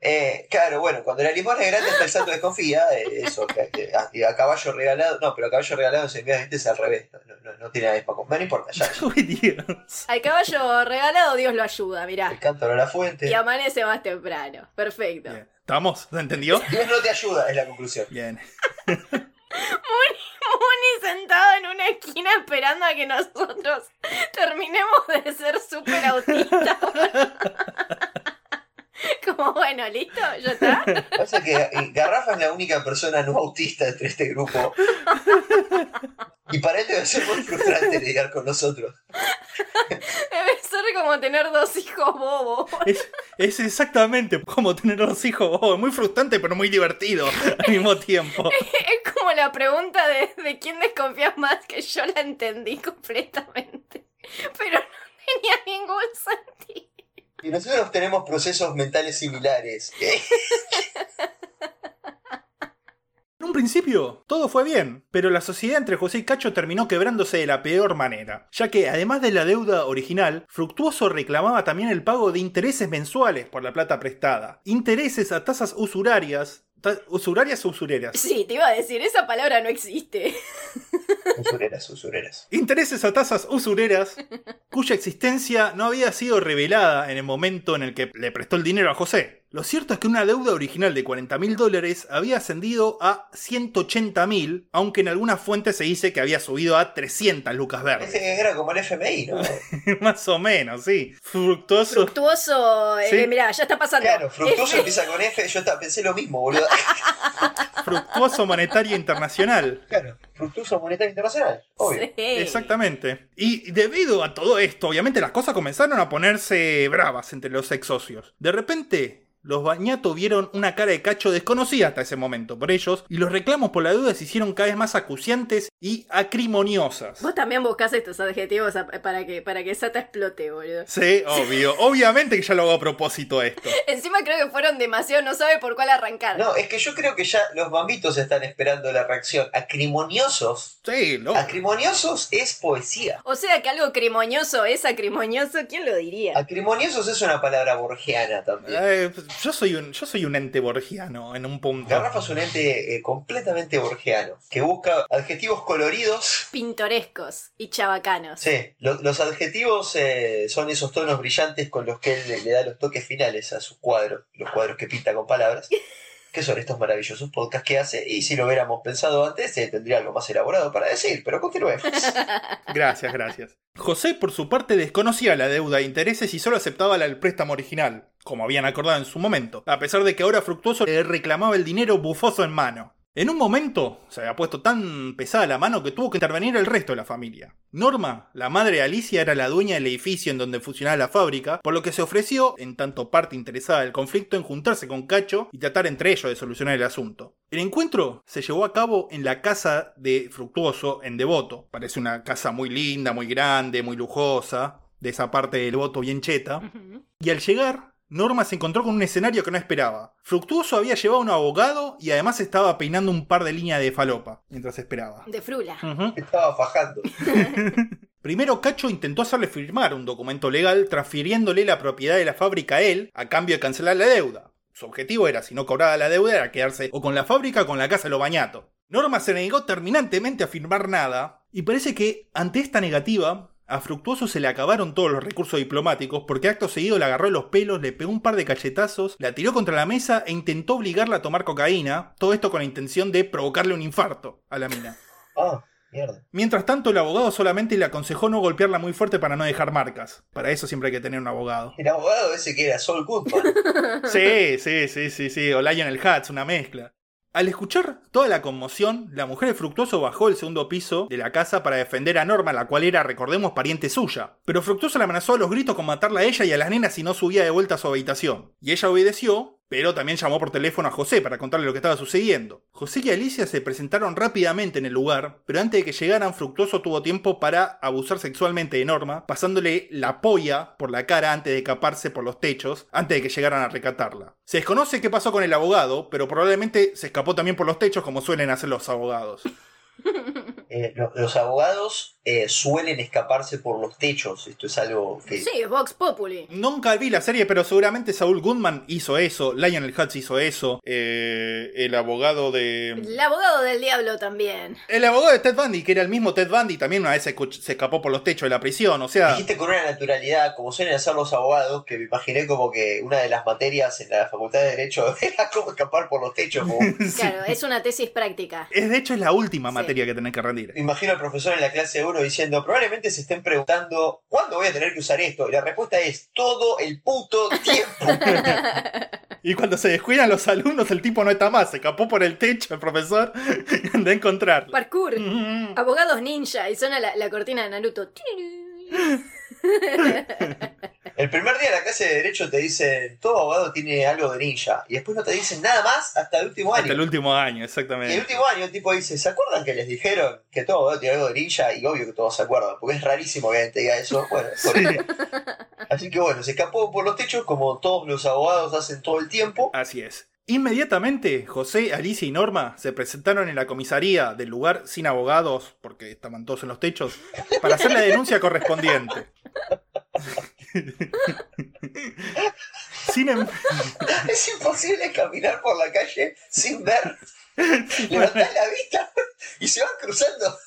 Eh, claro, bueno, cuando la limosna es grande está el santo desconfía, eh, eso, que- que- a, y a caballo regalado, no, pero a caballo regalado en sentido es al revés, no, no, no tiene nada para comer, no importa, ya, ya. Uy, Dios. Al caballo regalado Dios lo ayuda, el mirá. cántaro a la fuente. Y amanece más temprano. Perfecto. Bien. ¿Estamos? ¿Se entendió? Dios no te ayuda, es la conclusión. Bien. Muni sentado en una esquina esperando a que nosotros terminemos de ser súper autistas. Como bueno, listo, ya está. Pasa que eh, Garrafa es la única persona no autista entre este grupo. Y para él debe ser muy frustrante lidiar con nosotros. Debe ser como tener dos hijos bobos. Es, es exactamente como tener dos hijos. Oh, muy frustrante, pero muy divertido al mismo tiempo. Es como la pregunta de, de quién desconfías más, que yo la entendí completamente. Pero no tenía ningún sentido. Y nosotros tenemos procesos mentales similares. En un principio, todo fue bien, pero la sociedad entre José y Cacho terminó quebrándose de la peor manera, ya que además de la deuda original, Fructuoso reclamaba también el pago de intereses mensuales por la plata prestada, intereses a tasas usurarias, usurarias o usureras, Sí, te iba a decir, esa palabra no existe. usureras, usureras. intereses a tasas usureras, cuya existencia no había sido revelada en el momento en el que le prestó el dinero a José. Lo cierto es que una deuda original de 40 mil dólares había ascendido a 180 mil, aunque en algunas fuentes se dice que había subido a 300 lucas verdes. Ese era como el FMI, ¿no? Más o menos, sí. Fructuoso. Fructuoso, eh, Sí. mirá, ya está pasando. Claro, fructuoso empieza con F, yo pensé lo mismo, boludo. Fructuoso monetario internacional. Claro, fructuoso monetario internacional, obvio. Sí. Exactamente. Y debido a todo esto, obviamente las cosas comenzaron a ponerse bravas entre los ex socios. De repente, los Bañato vieron una cara de cacho desconocida hasta ese momento por ellos, y los reclamos por la deuda se hicieron cada vez más acuciantes y acrimoniosas. Vos también buscás estos adjetivos para que, para que Sata explote, boludo. Sí, obvio. Obviamente que ya lo hago a propósito esto. Encima creo que fueron demasiado, no sabe por cuál arrancar. No, es que yo creo que ya los bambitos están esperando la reacción. Acrimoniosos. Sí, lo. Acrimoniosos es poesía. O sea que algo crimoñoso es acrimoñoso, ¿quién lo diría? Acrimoniosos es una palabra borgiana también. Eh, yo soy un yo soy un ente borgiano en un punto. Garrafa es un ente eh, completamente borgiano, que busca adjetivos coloridos. Pintorescos y chabacanos. Sí, lo- los adjetivos eh, son esos tonos brillantes con los que él le, le da los toques finales a sus cuadros, los cuadros que pinta con palabras, que son estos maravillosos podcasts que hace, y si lo hubiéramos pensado antes, eh, tendría algo más elaborado para decir, pero continuemos. Gracias, gracias. José, por su parte, desconocía la deuda de intereses y solo aceptaba del préstamo original, como habían acordado en su momento, a pesar de que ahora Fructuoso le reclamaba el dinero bufoso en mano. En un momento se había puesto tan pesada la mano que tuvo que intervenir el resto de la familia. Norma, la madre de Alicia, era la dueña del edificio en donde funcionaba la fábrica, por lo que se ofreció, en tanto parte interesada del conflicto, en juntarse con Cacho y tratar entre ellos de solucionar el asunto. El encuentro se llevó a cabo en la casa de Fructuoso, en Devoto. Parece una casa muy linda, muy grande, muy lujosa, de esa parte del Devoto bien cheta. Y al llegar, Norma se encontró con un escenario que no esperaba. Fructuoso había llevado a un abogado y además estaba peinando un par de líneas de falopa mientras esperaba. De frula. Estaba fajando. Primero Cacho intentó hacerle firmar un documento legal transfiriéndole la propiedad de la fábrica a él a cambio de cancelar la deuda. Su objetivo era, si no cobraba la deuda, era quedarse o con la fábrica o con la casa de los bañatos. Norma se negó terminantemente a firmar nada y parece que ante esta negativa a Fructuoso se le acabaron todos los recursos diplomáticos porque acto seguido le agarró de los pelos, le pegó un par de cachetazos, la tiró contra la mesa e intentó obligarla a tomar cocaína, todo esto con la intención de provocarle un infarto a la mina. Ah, mierda. Mientras tanto, el abogado solamente le aconsejó no golpearla muy fuerte para no dejar marcas. Para eso siempre hay que tener un abogado. El abogado ese que era Sol Goodman. Sí, sí, sí, sí, sí. O Lionel Hutz, una mezcla. Al escuchar toda la conmoción, la mujer de Fructuoso bajó el segundo piso de la casa para defender a Norma, la cual era, recordemos, pariente suya. Pero Fructuoso le amenazó a los gritos con matarla a ella y a las nenas si no subía de vuelta a su habitación. Y ella obedeció, pero también llamó por teléfono a José para contarle lo que estaba sucediendo. José y Alicia se presentaron rápidamente en el lugar, pero antes de que llegaran, Fructuoso tuvo tiempo para abusar sexualmente de Norma, pasándole la polla por la cara antes de escaparse por los techos, antes de que llegaran a recatarla. Se desconoce qué pasó con el abogado, pero probablemente se escapó también por los techos como suelen hacer los abogados. Eh, lo- los abogados eh, suelen escaparse por los techos. Esto es algo que. Sí, es Vox Populi. Nunca vi la serie, pero seguramente Saul Goodman hizo eso, Lionel Hutz hizo eso, eh, el abogado de... El abogado del diablo también. El abogado de Ted Bundy, que era el mismo Ted Bundy, también una vez se, escapó por los techos de la prisión, o sea... Dijiste con una naturalidad, como suelen hacer los abogados, que me imaginé como que una de las materias en la Facultad de Derecho era cómo escapar por los techos. como- sí. Claro, es una tesis práctica. Es, de hecho es la última Sí. materia que tenés que rendir. Imagino al profesor en la clase 1 diciendo, probablemente se estén preguntando, ¿cuándo voy a tener que usar esto? Y la respuesta es, todo el puto tiempo. Y cuando se descuidan los alumnos, el tipo no está más, se escapó por el techo el profesor y anda a encontrarlo. Parkour. Mm. Abogados ninja y suena la, la cortina de Naruto. El primer día de la clase de Derecho te dicen, todo abogado tiene algo de ninja. Y después no te dicen nada más hasta el último año. Hasta el último año, Y exactamente. el último año el tipo dice, ¿se acuerdan que les dijeron que todo abogado tiene algo de ninja? Y obvio que todos se acuerdan, porque es rarísimo que alguien te diga eso. Bueno, Sí. Así que bueno, se escapó por los techos como todos los abogados hacen todo el tiempo. así es. Inmediatamente, José, Alicia y Norma se presentaron en la comisaría del lugar sin abogados, porque estaban todos en los techos, para hacer la denuncia correspondiente. Sin em- Es imposible caminar por la calle sin ver. Levantás la vista y se van cruzando.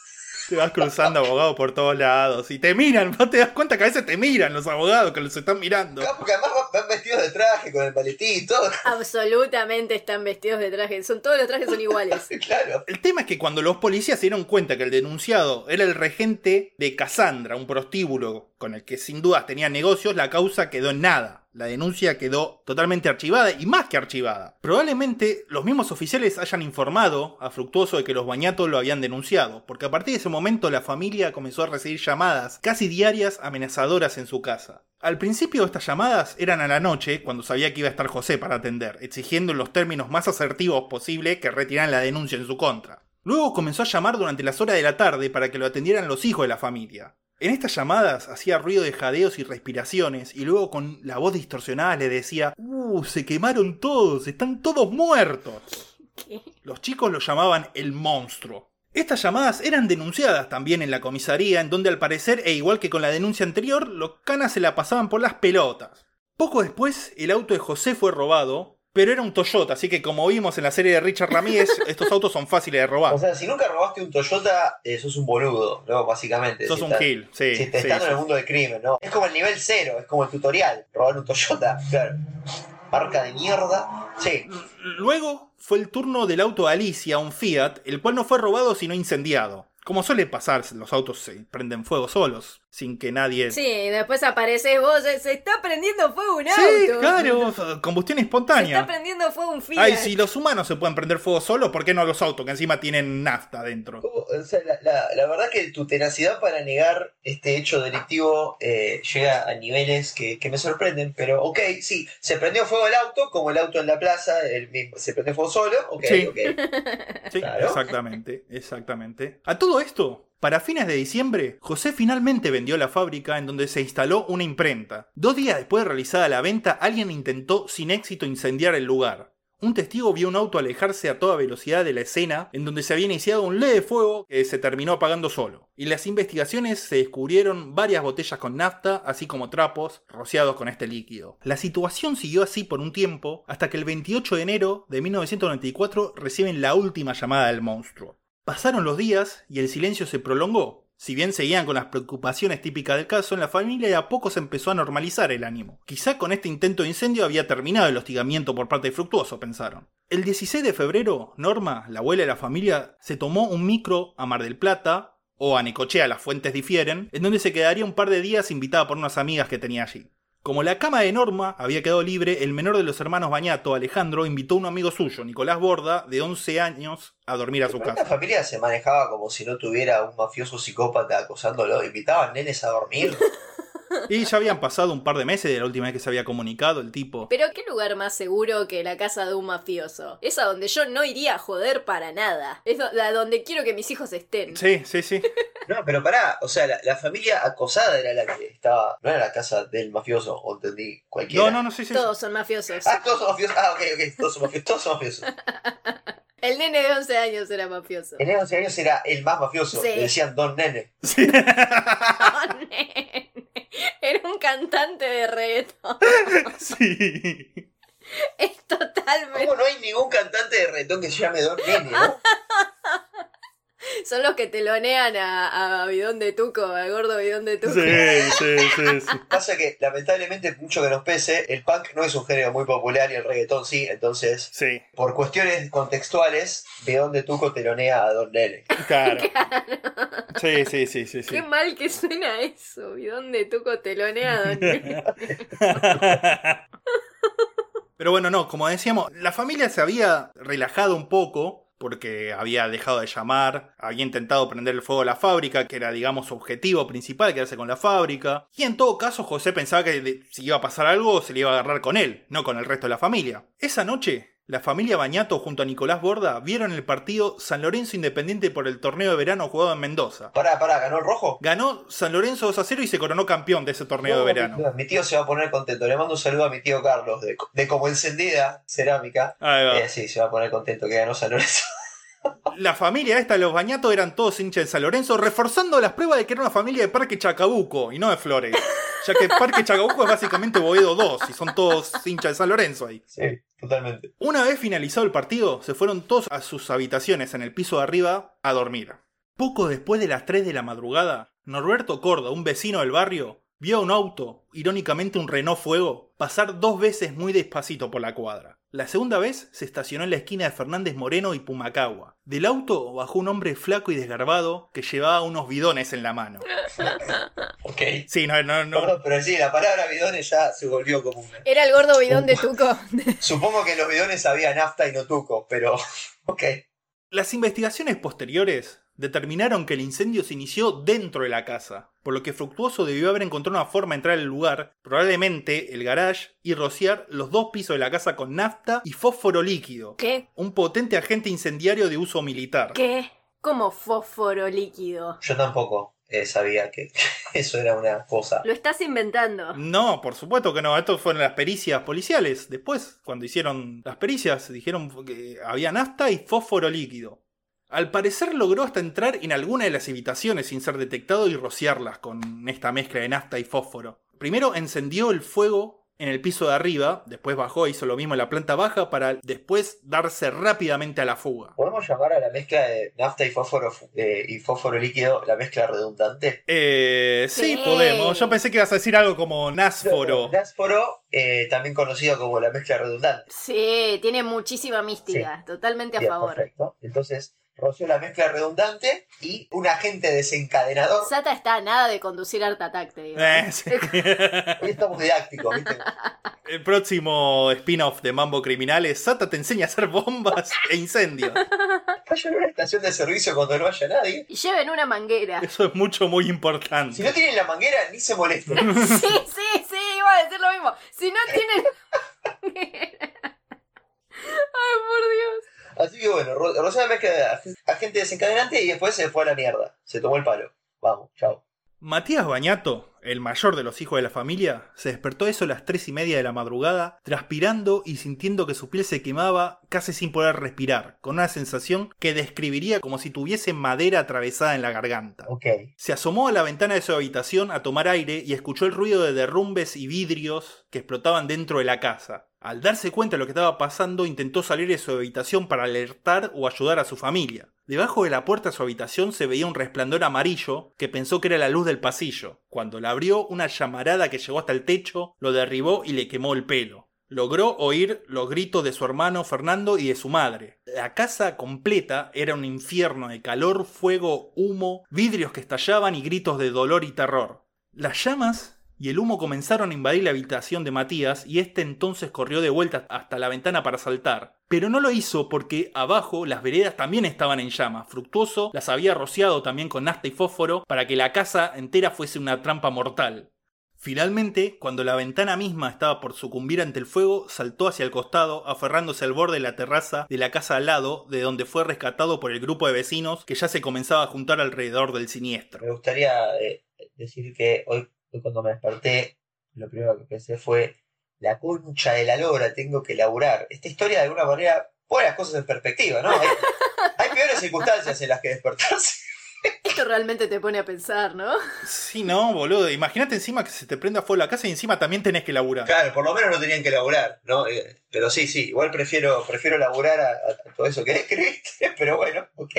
Te vas cruzando abogados por todos lados y te miran, vos te das cuenta que a veces te miran los abogados que los están mirando. Ah, Porque además van- vestidos de traje con el maletín y todo. Absolutamente están vestidos de traje. Son, todos los trajes son iguales. Claro. El tema es que cuando los policías se dieron cuenta que el denunciado era el regente de Cassandra, un prostíbulo con el que sin dudas tenía negocios, la causa quedó en nada. La denuncia quedó totalmente archivada y más que archivada. Probablemente los mismos oficiales hayan informado a Fructuoso de que los bañatos lo habían denunciado, porque a partir de ese momento la familia comenzó a recibir llamadas casi diarias amenazadoras en su casa. Al principio estas llamadas eran a la noche, cuando sabía que iba a estar José para atender, exigiendo en los términos más asertivos posible que retiraran la denuncia en su contra. Luego comenzó a llamar durante las horas de la tarde para que lo atendieran los hijos de la familia. En estas llamadas hacía ruido de jadeos y respiraciones y luego con la voz distorsionada le decía, ¡Uh! Se quemaron todos, están todos muertos. ¿Qué? Los chicos lo llamaban el monstruo. Estas llamadas eran denunciadas también en la comisaría, en donde al parecer, e igual que con la denuncia anterior, los canas se la pasaban por las pelotas. Poco después, el auto de José fue robado, pero era un Toyota, así que como vimos en la serie de Richard Ramírez, estos autos son fáciles de robar. O sea, si nunca robaste un Toyota, eh, sos un boludo, ¿no? Básicamente. Sos Si un gil, sí. Si te sí, estás en el mundo del crimen, ¿no? Es como el nivel cero, es como el tutorial. Robar un Toyota, claro. Marca de mierda. Sí. Luego fue el turno del auto Alicia, un Fiat, el cual no fue robado sino incendiado. Como suele pasar, los autos se prenden fuego solos, sin que nadie... Sí, y después apareces vos. Se, se está prendiendo fuego un auto. Sí, claro, combustión Se está espontánea. prendiendo fuego un Fiat. Ay, si los humanos se pueden prender fuego solos, ¿por qué no los autos que encima tienen nafta dentro? ¿Cómo? O sea, la, la- la verdad que tu tenacidad para negar este hecho delictivo eh, llega a niveles que, que me sorprenden, pero ok, sí, se prendió fuego el auto, como el auto en la plaza, el mismo, se prendió fuego solo, ok, Sí. ok. Sí, Claro. exactamente, exactamente. A todo esto, para fines de diciembre, José finalmente vendió la fábrica en donde se instaló una imprenta. Dos días después de realizada la venta, alguien intentó sin éxito incendiar el lugar. Un testigo vio un auto alejarse a toda velocidad de la escena en donde se había iniciado un leve fuego que se terminó apagando solo. Y las investigaciones se descubrieron varias botellas con nafta, así como trapos rociados con este líquido. La situación siguió así por un tiempo, hasta que el 28 de enero de 1994 reciben la última llamada del monstruo. Pasaron los días y el silencio se prolongó. Si bien seguían con las preocupaciones típicas del caso, en la familia de a poco se empezó a normalizar el ánimo. Quizá con este intento de incendio había terminado el hostigamiento por parte de Fructuoso, pensaron. El 16 de febrero, Norma, la abuela de la familia, se tomó un micro a Mar del Plata, o a Necochea, las fuentes difieren, en donde se quedaría un par de días invitada por unas amigas que tenía allí. Como la cama de Norma había quedado libre, el menor de los hermanos Bañato, Alejandro, invitó a un amigo suyo, Nicolás Borda, de 11 años, a dormir a su Pero casa. Esta familia se manejaba como si no tuviera un mafioso psicópata acosándolo. Invitaban nenes a dormir. Y ya habían pasado un par de meses de la última vez que se había comunicado el tipo. Pero qué lugar más seguro que la casa de un mafioso. Es a donde yo no iría a joder para nada. Es a donde quiero que mis hijos estén. Sí, sí, sí. No, pero pará, o sea, la, la familia acosada era la que estaba. No era la casa del mafioso, o entendí cualquiera. No, no, no, sí, sí. Todos son mafiosos. Ah, todos son mafiosos. Ah, ok, ok, todos son mafiosos. Todos son mafiosos. El nene de 11 años era mafioso. En esos 11 años era el más mafioso. Sí. Le decían Don Nene. Sí. Oh, nene. Era un cantante de reggaetón. Sí. Es totalmente. ¿Cómo no hay ningún cantante de reggaetón que se llame Don Nene, no? Son los que telonean a, a Bidón de Tuco, al gordo Bidón de Tuco. Sí, sí, sí, sí. Pasa que, lamentablemente, mucho que nos pese, el punk no es un género muy popular y el reggaetón sí, entonces, Sí, por cuestiones contextuales, de donde Tuco telonea a Don Nene. claro. Sí, sí, sí, sí, sí. Qué mal que suena eso. Bidón de Tuco telonea a Don Nene. Pero bueno, no, como decíamos, la familia se había relajado un poco porque había dejado de llamar, había intentado prender el fuego a la fábrica, que era, digamos, su objetivo principal, quedarse con la fábrica. Y en todo caso, José pensaba que si iba a pasar algo, se le iba a agarrar con él, no con el resto de la familia. Esa noche, la familia Bañato junto a Nicolás Borda vieron el partido San Lorenzo Independiente por el torneo de verano jugado en Mendoza. Pará, pará, ¿ganó el rojo? Ganó San Lorenzo 2 a 0 y se coronó campeón de ese torneo de verano. Mi, mi tío se va a poner contento. Le mando un saludo a mi tío Carlos de, de como encendida cerámica. Ahí va. Eh, sí, se va a poner contento que ganó San Lorenzo. La familia esta, los Bañato, eran todos hinchas de San Lorenzo, reforzando las pruebas de que era una familia de Parque Chacabuco y no de Flores. Ya que Parque Chacabuco es básicamente Boedo 2 y son todos hinchas de San Lorenzo ahí. Sí, totalmente. Una vez finalizado el partido, se fueron todos a sus habitaciones en el piso de arriba a dormir. Poco después de las 3 de la madrugada, Norberto Corda, un vecino del barrio, vio a un auto, irónicamente un Renault Fuego, pasar dos veces muy despacito por la cuadra. La segunda vez se estacionó en la esquina de Fernández Moreno y Pumacagua. Del auto bajó un hombre flaco y desgarbado que llevaba unos bidones en la mano. Ok. Sí, no, no, no. Perdón, pero sí, la palabra bidones ya se volvió común. Era el gordo bidón de Tuco. Supongo que en los bidones había nafta y no tuco, pero. Ok. Las investigaciones posteriores determinaron que el incendio se inició dentro de la casa, por lo que Fructuoso debió haber encontrado una forma de entrar al lugar, probablemente el garage, y rociar los dos pisos de la casa con nafta y fósforo líquido, ¿Qué? un potente agente incendiario de uso militar. ¿Qué? Como fósforo líquido. Yo tampoco eh, sabía que eso era una cosa. Lo estás inventando. No, por supuesto que no. Esto fueron las pericias policiales. Después, cuando hicieron las pericias, dijeron que había nafta y fósforo líquido. Al parecer logró hasta entrar en alguna de las habitaciones sin ser detectado y rociarlas con esta mezcla de nafta y fósforo. Primero encendió el fuego en el piso de arriba, después bajó e hizo lo mismo en la planta baja para después darse rápidamente a la fuga. ¿Podemos llamar a la mezcla de nafta y fósforo, eh, y fósforo líquido la mezcla redundante? Eh, sí, Sí. podemos. Yo pensé que ibas a decir algo como násforo. Násforo, eh, también conocido como la mezcla redundante. Sí, tiene muchísima mística. Totalmente a Bien, favor. Perfecto. Entonces, roció la mezcla redundante y un agente desencadenador. Sata está a nada de conducir Art Attack, te digo. Eh, sí. Hoy estamos didácticos, ¿viste? El próximo spin-off de Mambo Criminales, Sata te enseña a hacer bombas e incendios. Vayan a una estación de servicio cuando no haya nadie. Y lleven una manguera. Eso es mucho, muy Si importante. no tienen la manguera, ni se molesten. Sí, sí, sí, iba a decir lo mismo. Si no tienen. Ay, por Dios. Así que bueno, ro- roció la mezcla agente desencadenante y después se fue a la mierda. Se tomó el palo. Vamos, chao. Matías Bañato, el mayor de los hijos de la familia, se despertó eso a las tres y media de la madrugada, transpirando y sintiendo que su piel se quemaba casi sin poder respirar, con una sensación que describiría como si tuviese madera atravesada en la garganta. Ok. Se asomó a la ventana de su habitación a tomar aire y escuchó el ruido de derrumbes y vidrios que explotaban dentro de la casa. Al darse cuenta de lo que estaba pasando, intentó salir de su habitación para alertar o ayudar a su familia. Debajo de la puerta de su habitación se veía un resplandor amarillo que pensó que era la luz del pasillo. Cuando la abrió, una llamarada que llegó hasta el techo lo derribó y le quemó el pelo. Logró oír los gritos de su hermano Fernando y de su madre. La casa completa era un infierno de calor, fuego, humo, vidrios que estallaban y gritos de dolor y terror. Las llamas y el humo comenzaron a invadir la habitación de Matías y este entonces corrió de vuelta hasta la ventana para saltar. Pero no lo hizo porque abajo las veredas también estaban en llamas. Fructuoso las había rociado también con nafta y fósforo para que la casa entera fuese una trampa mortal. Finalmente, cuando la ventana misma estaba por sucumbir ante el fuego, saltó hacia el costado, aferrándose al borde de la terraza de la casa al lado, de donde fue rescatado por el grupo de vecinos que ya se comenzaba a juntar alrededor del siniestro. Me gustaría eh, decir que hoy, hoy cuando me desperté, lo primero que pensé fue la concha de la lora, tengo que laburar. Esta historia de alguna manera pone las cosas en perspectiva, ¿no? Hay, hay peores circunstancias en las que despertarse. Esto realmente te pone a pensar, ¿no? Sí, no, boludo. Imagínate encima que se te prenda fuego la casa y encima también tenés que laburar. Claro, por lo menos no tenían que laburar, ¿no? Eh, pero sí, sí, igual prefiero, prefiero laburar a, a todo eso que escribiste, pero bueno, ok.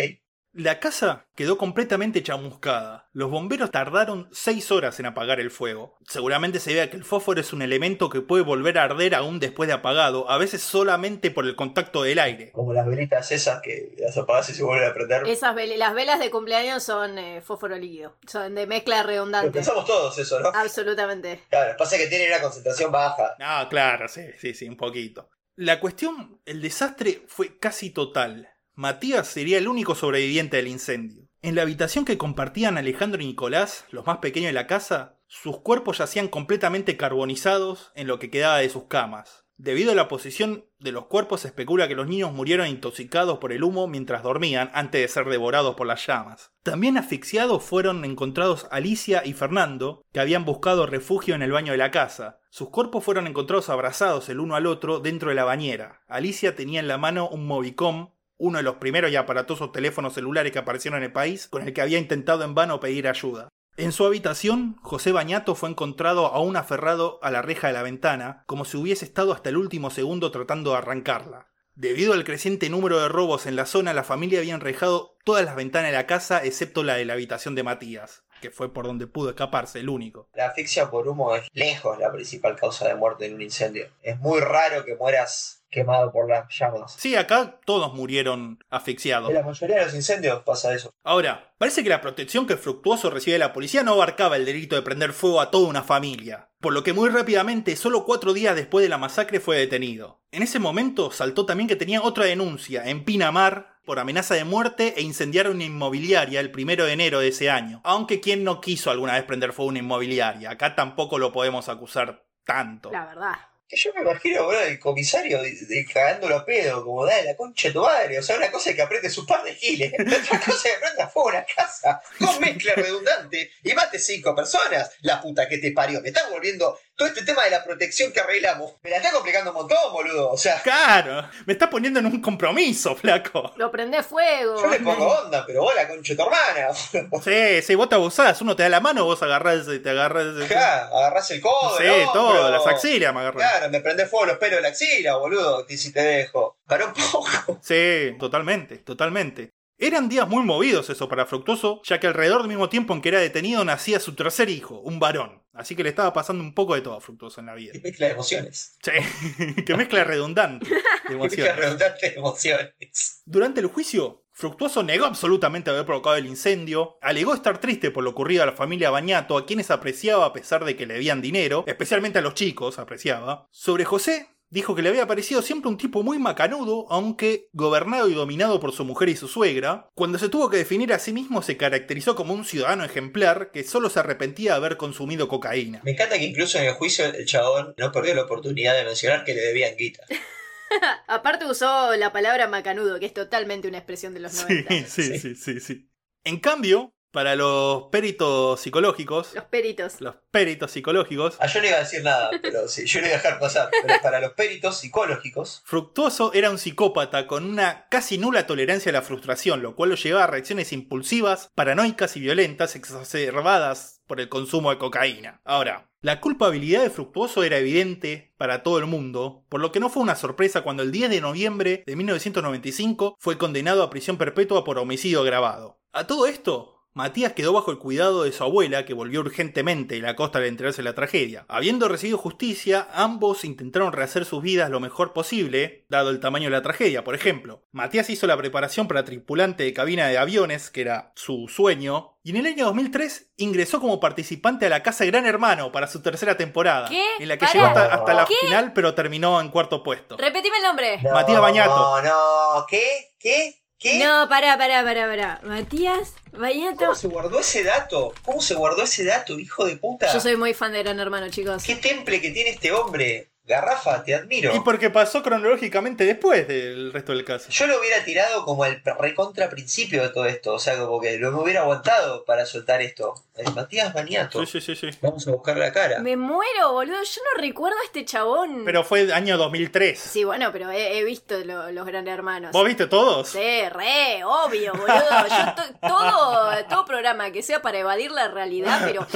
La casa quedó completamente chamuscada. Los bomberos tardaron 6 horas en apagar el fuego. Seguramente se vea que el fósforo es un elemento que puede volver a arder aún después de apagado, a veces solamente por el contacto del aire. Como las velitas esas que las apagas y se vuelven a prender. Esas vel- las velas de cumpleaños son eh, fósforo líquido. Son de mezcla Lo redundante. pensamos todos eso, ¿no? Absolutamente. Claro, pasa que tiene una concentración baja. Ah, claro, sí, sí, sí, un poquito. La cuestión, el desastre fue casi total. Matías sería el único sobreviviente del incendio. En la habitación que compartían Alejandro y Nicolás, los más pequeños de la casa, sus cuerpos yacían completamente carbonizados en lo que quedaba de sus camas. Debido a la posición de los cuerpos, se especula que los niños murieron intoxicados por el humo mientras dormían antes de ser devorados por las llamas. También asfixiados fueron encontrados Alicia y Fernando, que habían buscado refugio en el baño de la casa. Sus cuerpos fueron encontrados abrazados el uno al otro dentro de la bañera. Alicia tenía en la mano un Movicom, uno de los primeros y aparatosos teléfonos celulares que aparecieron en el país, con el que había intentado en vano pedir ayuda. En su habitación, José Bañato fue encontrado aún aferrado a la reja de la ventana, como si hubiese estado hasta el último segundo tratando de arrancarla. Debido al creciente número de robos en la zona, la familia había enrejado todas las ventanas de la casa excepto la de la habitación de Matías, que fue por donde pudo escaparse, el único. La asfixia por humo es lejos la principal causa de muerte en un incendio. Es muy raro que mueras quemado por las llamas. Sí, acá todos murieron asfixiados. En la mayoría de los incendios pasa eso. Ahora, parece que la protección que Fructuoso recibe de la policía no abarcaba el delito de prender fuego a toda una familia, por lo que muy rápidamente, solo cuatro días después de la masacre, fue detenido. En ese momento saltó también que tenía otra denuncia en Pinamar por amenaza de muerte e incendiar una inmobiliaria el primero de enero de ese año. Aunque quien no quiso alguna vez prender fuego a una inmobiliaria, acá tampoco lo podemos acusar tanto. La verdad. Que yo me imagino, boludo, el comisario de, de cagándolo a pedo, como dale la concha de tu madre. O sea, una cosa es que apriete su par de giles, otra cosa es que prenda fuego a una casa con mezcla redundante y mate cinco personas. La puta que te parió. Me estás volviendo todo este tema de la protección que arreglamos. Me la está complicando un montón, boludo. O sea, Claro, me está poniendo en un compromiso, flaco. Lo prende fuego. yo le pongo onda, pero vos la concha de tu hermana. Sí, sí, vos te abusás, uno te da la mano, vos agarrás y te agarrás. Ajá, agarrás el codo. Sí, el todo, las axilas me agarrás. Claro, me prende fuego los pelos de la axila, boludo. Y si te dejo. Para un poco. Sí, totalmente, totalmente. Eran días muy movidos eso para Fructuoso, ya que alrededor del mismo tiempo en que era detenido nacía su tercer hijo, un varón. Así que le estaba pasando un poco de todo a Fructuoso en la vida. Y mezcla de emociones. Sí, que mezcla redundante de Mezcla emociones. redundante de emociones. Durante el juicio, Fructuoso negó absolutamente haber provocado el incendio, alegó estar triste por lo ocurrido a la familia Bañato, a quienes apreciaba a pesar de que le debían dinero, especialmente a los chicos, apreciaba. Sobre José, dijo que le había parecido siempre un tipo muy macanudo, aunque gobernado y dominado por su mujer y su suegra. Cuando se tuvo que definir a sí mismo, se caracterizó como un ciudadano ejemplar que solo se arrepentía de haber consumido cocaína. Me encanta que incluso en el juicio el chabón no perdió la oportunidad de mencionar que le debían guita. Aparte usó la palabra macanudo, que es totalmente una expresión de los Sí, 90. sí, sí, sí, sí. En cambio, para los peritos psicológicos, Los peritos. los peritos psicológicos, Ah, yo no iba a decir nada, pero sí, yo no iba a dejar pasar. Pero para los peritos psicológicos, Fructuoso era un psicópata con una casi nula tolerancia a la frustración, lo cual lo llevaba a reacciones impulsivas, paranoicas y violentas exacerbadas por el consumo de cocaína. Ahora, la culpabilidad de Fructuoso era evidente para todo el mundo, por lo que no fue una sorpresa cuando el 10 de noviembre de 1995 fue condenado a prisión perpetua por homicidio agravado. A todo esto, Matías quedó bajo el cuidado de su abuela, que volvió urgentemente de la costa al enterarse de la tragedia. Habiendo recibido justicia, ambos intentaron rehacer sus vidas lo mejor posible, dado el tamaño de la tragedia. Por ejemplo, Matías hizo la preparación para tripulante de cabina de aviones, que era su sueño, y en el año 2003 ingresó como participante a la Casa de Gran Hermano para su tercera temporada, ¿Qué? en la que Pará. llegó hasta, hasta la ¿Qué? final, pero terminó en cuarto puesto. Repetime el nombre. no, Matías Bañato. No, no, ¿qué? ¿Qué? ¿Qué? No, pará, pará, pará, pará. Matías Bañato. ¿Cómo se guardó ese dato? ¿Cómo se guardó ese dato, hijo de puta? Yo soy muy fan de Gran Hermano, chicos. ¿Qué temple que tiene este hombre? Garrafa, te admiro. Y porque pasó cronológicamente después del resto del caso. Yo lo hubiera tirado como el recontra principio de todo esto. O sea, como que lo me hubiera aguantado para soltar esto. El Matías Baniato. Sí, sí, sí, sí. Vamos a buscar la cara. Me muero, boludo. Yo no recuerdo a este chabón. Pero fue año 2003. Sí, bueno, pero he, he visto lo- los Gran Hermanos. ¿Vos viste todos? Sí, re, obvio, boludo. Yo to- todo, todo programa que sea para evadir la realidad, pero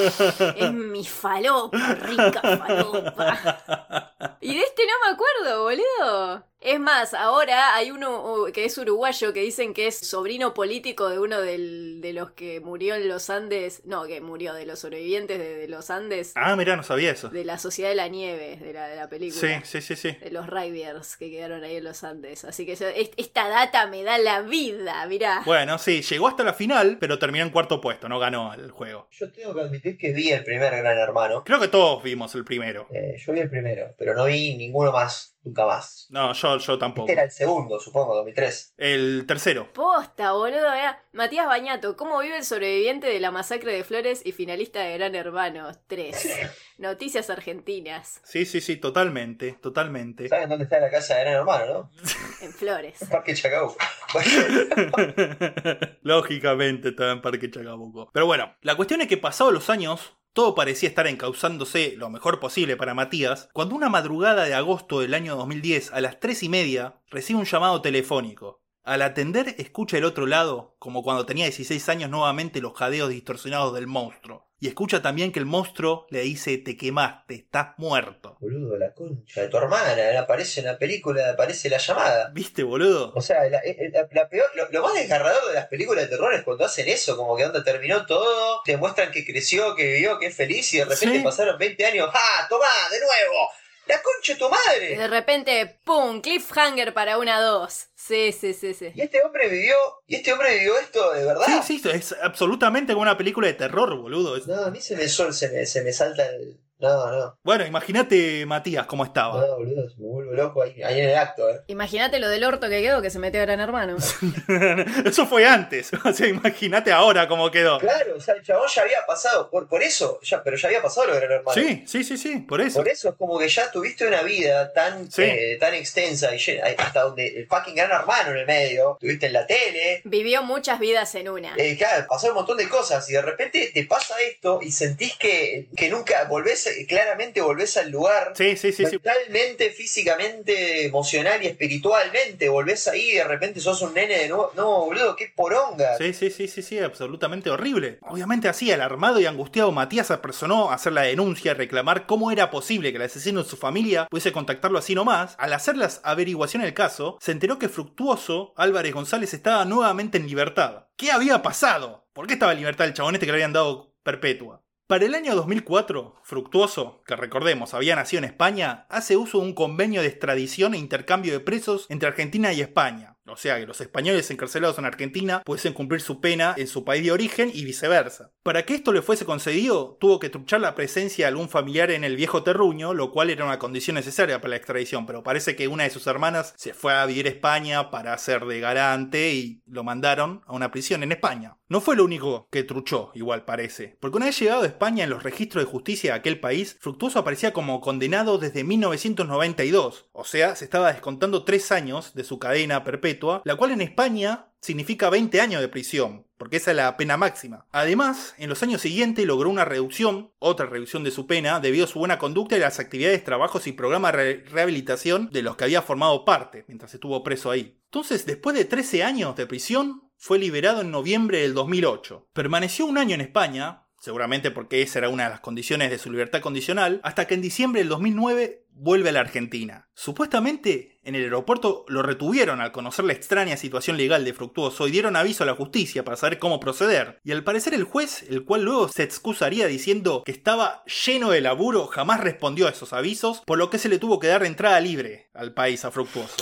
es mi falopa, rica falopa. Y de este no me acuerdo, boludo. Es más, ahora hay uno que es uruguayo que dicen que es sobrino político de uno del- de los que murió en los Andes. No, que murió de los sobrevivientes de, de los Andes. Ah, mirá, no sabía eso. De la Sociedad de la Nieve, de la, de la película. Sí, sí, sí, sí. De los Riders que quedaron ahí en los Andes. Así que esta data me da la vida, mirá. Bueno, sí, llegó hasta la final, pero terminó en cuarto puesto, no ganó el juego. Yo tengo que admitir que vi el primer Gran Hermano. Creo que todos vimos el primero. Eh, yo vi el primero, pero no vi ninguno más. Nunca más. No, yo, yo tampoco. Este era el segundo, supongo, 2003. El tercero. Posta, boludo. era Matías Bañato, ¿cómo vive el sobreviviente de la masacre de Flores y finalista de Gran Hermano? 3. Noticias argentinas. Sí, sí, sí, totalmente, totalmente. ¿Saben dónde está la casa de Gran Hermano, no? En Flores. Parque Chacabuco. Lógicamente estaba en Parque Chacabuco. Pero bueno, la cuestión es que pasados los años, todo parecía estar encauzándose lo mejor posible para Matías, cuando una madrugada de agosto del año 2010, a las 3 y media, recibe un llamado telefónico. Al atender, escucha el otro lado, como cuando tenía 16 años nuevamente los jadeos distorsionados del monstruo. Y escucha también que el monstruo le dice te quemaste, estás muerto. Boludo, la concha de tu hermana. Aparece en la película, aparece la llamada. ¿Viste, boludo? O sea, la, la- la peor, lo, lo más desgarrador de las películas de terror es cuando hacen eso, como que onda terminó todo, te muestran que creció, que vivió, que es feliz y de repente Sí. pasaron 20 años. ¡Ah, tomá, de nuevo! ¡La concha de tu Y madre! de repente, ¡pum! Cliffhanger para una 2. Sí, sí, sí, sí. Y este hombre vivió, y este hombre vivió esto de verdad. Sí, sí, es absolutamente como una película de terror, boludo. No, a mí se me, sol, se me, se me salta el. No, no. Bueno, imagínate Matías cómo estaba. No, boludo, se me vuelvo loco ahí, ahí en el acto, eh. Imagínate lo del orto que quedó que se metió a Gran Hermano. Eso fue antes. O sea, imagínate ahora cómo quedó. Claro, o sea, el chabón ya había pasado, por, por eso, ya, pero ya había pasado lo de Gran Hermano. Sí, sí, sí, sí, por eso. Por eso es como que ya tuviste una vida tan, Sí. eh, tan extensa y llena- hasta donde el fucking gran hermano en el medio, tuviste en la tele. Vivió muchas vidas en una. Eh, claro, pasó un montón de cosas y de repente te pasa esto y sentís que, que nunca volvés, claramente volvés al lugar. Sí, sí, sí, sí. Mentalmente, físicamente, emocional y espiritualmente, volvés ahí y de repente sos un nene de nuevo. No, boludo, qué poronga. Sí, sí, sí, sí, sí, absolutamente horrible. Obviamente así, alarmado y angustiado, Matías apersonó a hacer la denuncia y reclamar cómo era posible que el asesino de su familia pudiese contactarlo así nomás. Al hacer las averiguaciones del caso, se enteró que Fructuoso Álvarez González estaba nuevamente en libertad. ¿Qué había pasado? ¿Por qué estaba en libertad el chabón este que le habían dado perpetua? Para el año 2004, Fructuoso, que recordemos había nacido en España, hace uso de un convenio de extradición e intercambio de presos entre Argentina y España. O sea que los españoles encarcelados en Argentina pudiesen cumplir su pena en su país de origen y viceversa. Para que esto le fuese concedido, tuvo que truchar la presencia de algún familiar en el viejo terruño, lo cual era una condición necesaria para la extradición, pero parece que una de sus hermanas se fue a vivir a España para ser de garante y lo mandaron a una prisión en España. No fue lo único que truchó, igual parece, porque una vez llegado a España en los registros de justicia de aquel país, Fructuoso aparecía como condenado desde 1992, o sea, se estaba descontando tres años de su cadena perpetua, la cual en España significa 20 años de prisión, porque esa es la pena máxima. Además, en los años siguientes logró una reducción, otra reducción de su pena, debido a su buena conducta y las actividades, trabajos y programas de re- rehabilitación de los que había formado parte mientras estuvo preso ahí. Entonces, después de 13 años de prisión, fue liberado en noviembre del 2008. Permaneció un año en España, seguramente porque esa era una de las condiciones de su libertad condicional, hasta que en diciembre del 2009 vuelve a la Argentina. Supuestamente, en el aeropuerto lo retuvieron al conocer la extraña situación legal de Fructuoso y dieron aviso a la justicia para saber cómo proceder. Y al parecer el juez, el cual luego se excusaría diciendo que estaba lleno de laburo, jamás respondió a esos avisos, por lo que se le tuvo que dar entrada libre al país a Fructuoso.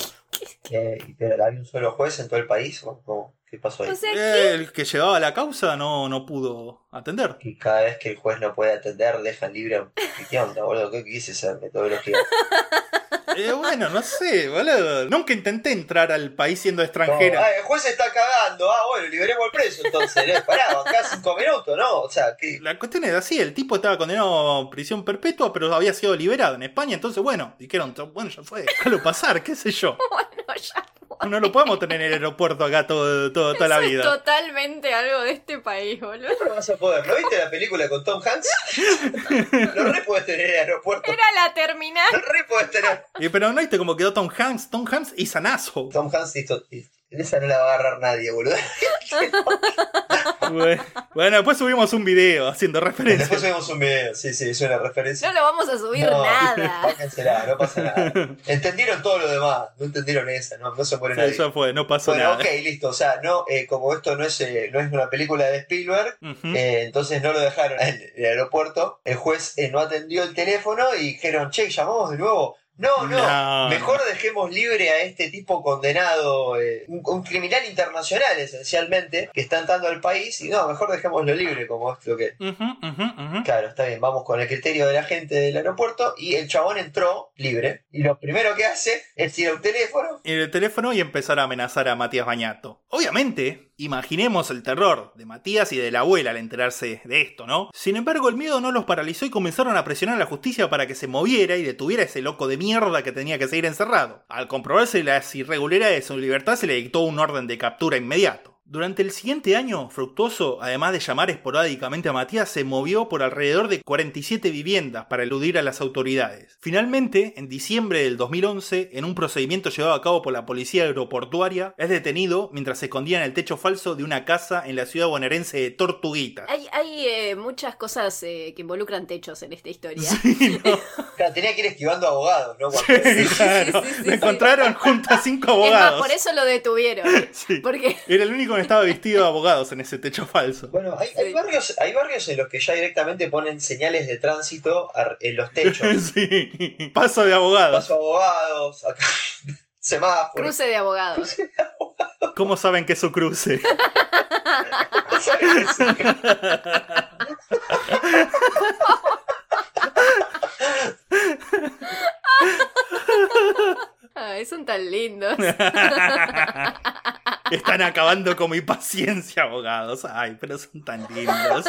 Eh, pero había un solo juez en todo el país. ¿o cómo? ¿Qué pasó ahí? O sea, ¿qué? El que llevaba la causa no, no pudo atender. Y cada vez que el juez no puede atender, dejan libre. a- ¿Qué onda, boludo? ¿Qué quise esa metodología? Eh, bueno, no sé, boludo. Nunca intenté entrar al país siendo No, extranjera. ah, el juez está cagando. Ah, bueno, liberemos al preso entonces. ¿eh? Pará, acá cinco minutos, ¿no? O sea, que. La cuestión es así, el tipo estaba condenado a prisión perpetua, pero había sido liberado en España, entonces bueno, dijeron, bueno, ya fue, déjalo pasar, qué sé yo. Bueno, ya. No lo podemos tener en el aeropuerto acá todo, todo- toda la Eso es vida. totalmente algo de este país, boludo. ¿Cómo no vas a poder? ¿No viste la película con Tom Hanks? Lo re puedes tener en el aeropuerto. Era la terminal. Lo re puedes tener. Y, pero no viste cómo quedó Tom Hanks, Tom Hanks y Sanazo. Tom Hanks y- esa no la va a agarrar nadie, boludo. Bueno, después subimos un video haciendo Después referencia. subimos un video. Sí, sí, es una referencia. No lo vamos a subir No. nada. No pasa nada. Entendieron todo lo demás, no entendieron esa, no, no se muere nadie. Sí, ya fue, no pasó Bueno, nada. ok, listo. O sea, no, eh, como esto no es, eh, no es una película de Spielberg, eh, entonces no lo dejaron en el aeropuerto. El juez eh, no atendió el teléfono y dijeron, che, llamamos de nuevo. No, no, No, mejor dejemos libre a este tipo condenado, eh, un, un criminal internacional esencialmente, que está entrando al país, y no, mejor dejémoslo libre, como es lo que... Claro, está bien, vamos con el criterio de la gente del aeropuerto, y el chabón entró libre, y lo primero que hace es ir a un teléfono, en el teléfono y empezar a amenazar a Matías Bañato. Obviamente, imaginemos el terror de Matías y de la abuela al enterarse de esto, ¿no? Sin embargo, el miedo no los paralizó y comenzaron a presionar a la justicia para que se moviera y detuviera a ese loco de mierda que tenía que seguir encerrado. Al comprobarse las irregularidades de su libertad, se le dictó un orden de captura inmediato. Durante el siguiente año, Fructuoso, además de llamar esporádicamente a Matías, se movió por alrededor de 47 viviendas para eludir a las autoridades. Finalmente, en diciembre del 2011, en un procedimiento llevado a cabo por la policía aeroportuaria, es detenido mientras se escondía en el techo falso de una casa en la ciudad bonaerense de Tortuguitas. Hay, hay eh, muchas cosas eh, que involucran techos en esta historia. Sí, no. claro, tenía que ir esquivando abogados, ¿no? Cuando- Claro, sí, sí, lo sí. encontraron junto a cinco Es más, abogados. por eso lo detuvieron. Sí. Porque Era el único que estaba vestido de abogados en ese techo falso. Bueno, hay, barrios, hay barrios en los que ya directamente ponen señales de tránsito en los techos. Sí, paso de abogados. Paso abogados, acá, semáforos. cruce de abogados. ¿Cómo saben que es su cruce? Ay, son tan lindos. Están acabando con mi paciencia, abogados. Ay, pero son tan lindos.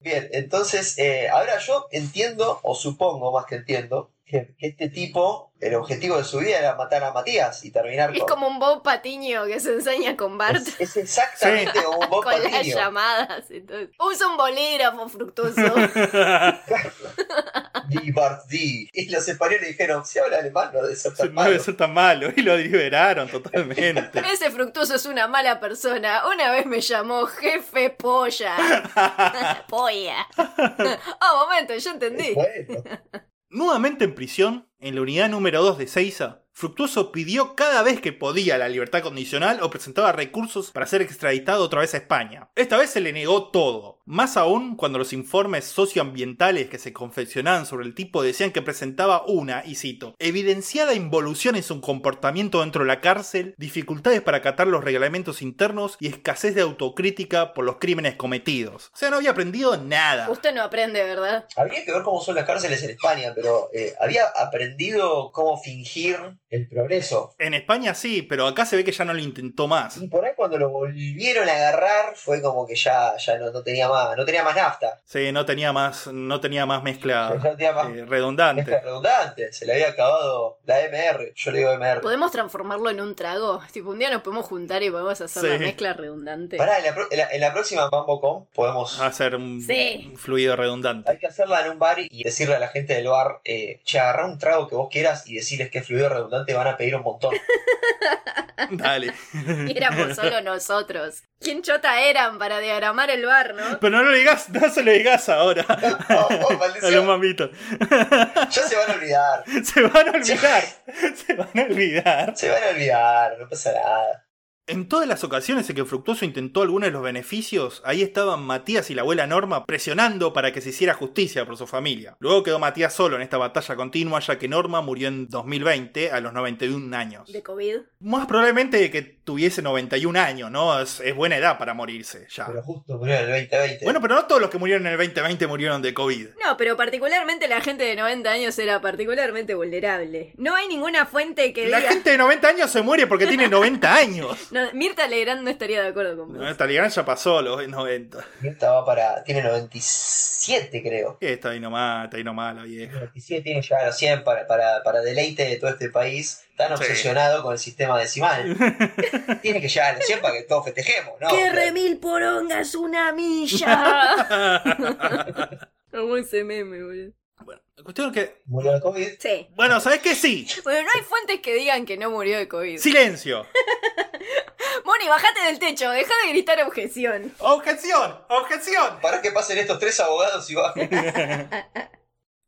Bien, entonces, eh, ahora yo entiendo, o supongo más que entiendo, que, que este tipo, el objetivo de su vida era matar a Matías y terminar Es con... como un Bob Patiño que se enseña con Bart Es, es exactamente como un Bob con las llamadas. Entonces, usa un bolígrafo fructuoso. Di Bart. Y los españoles dijeron, si habla alemán no debe ser tan No debe malo. ser tan malo. Y lo liberaron totalmente. Ese fructuoso es una mala persona. Una vez me llamó jefe polla. Polla. Oh, momento, yo entendí. Bueno, Nuevamente en prisión, en la unidad número 2 de Seiza, Fructuoso pidió cada vez que podía la libertad condicional o presentaba recursos para ser extraditado otra vez a España. Esta vez se le negó todo, más aún cuando los informes socioambientales que se confeccionaban sobre el tipo decían que presentaba una, y cito, evidenciada involución en su comportamiento dentro de la cárcel, dificultades para acatar los reglamentos internos y escasez de autocrítica por los crímenes cometidos. O sea, no había aprendido nada. Usted no aprende, ¿verdad? habría que ver cómo son las cárceles en España, pero eh, había aprendido cómo fingir el progreso. En España sí, pero acá se ve que ya no lo intentó más. Y por ahí cuando lo volvieron a agarrar fue como que ya, ya no, no tenía más, no tenía más nafta. Sí, no tenía más, no tenía más mezcla no tenía más eh, redundante. mezcla redundante. Se le había acabado la MR. Yo le digo MR. ¿Podemos transformarlo en un trago? Tipo, un día nos podemos juntar y podemos hacer la Sí. mezcla redundante. Pará, en la, pro- en la- en la próxima MamboCon podemos Hacer un, Sí. un fluido redundante. Hay que hacerla en un bar y decirle a la gente del bar, eh, che, agarrá un trago que vos quieras y decirles que es fluido redundante, van a pedir un montón. Dale. Éramos solo nosotros. ¿Quién chota eran para diagramar el bar, no? Pero no lo digas, no se lo digas ahora. Oh, oh, A los mamitos. Ya se van a olvidar. Se van a olvidar. Se van a olvidar. Se van a olvidar, no pasa nada. En todas las ocasiones en que Fructuoso intentó alguno de los beneficios, ahí estaban Matías y la abuela Norma presionando para que se hiciera justicia por su familia. Luego quedó Matías solo en esta batalla continua, ya que Norma murió en 2020 a los 91 años. De COVID. Más probablemente que tuviese 91 años, ¿no? Es, es buena edad para morirse, ya. Pero justo murió en el 2020. Bueno, pero no todos los que murieron en el 2020 murieron de COVID. No, pero particularmente la gente de 90 años era particularmente vulnerable. No hay ninguna fuente que La diga... gente de 90 años se muere porque tiene 90 años. No, Mirta Legrand no estaría de acuerdo con vos. No, Talibán ya pasó los 90. Esta va para. Tiene 97, creo. ¿Qué está ahí nomás? Está ahí nomás la vieja. 97 tiene ya los 100 para, para, para deleite de todo este país tan Sí. obsesionado con el sistema decimal. tiene que llegar a los 100 para que todos festejemos, ¿no? ¡Qué remil porongas una milla! Como ese meme, boludo. Bueno, la cuestión es que. Murió de COVID. Sí. Bueno, ¿sabes qué? Sí. Bueno, no hay fuentes que digan que no murió de COVID. Silencio. Moni, bajate del techo, deja de gritar objeción. Objeción. Objeción. Para que pasen estos tres abogados y va.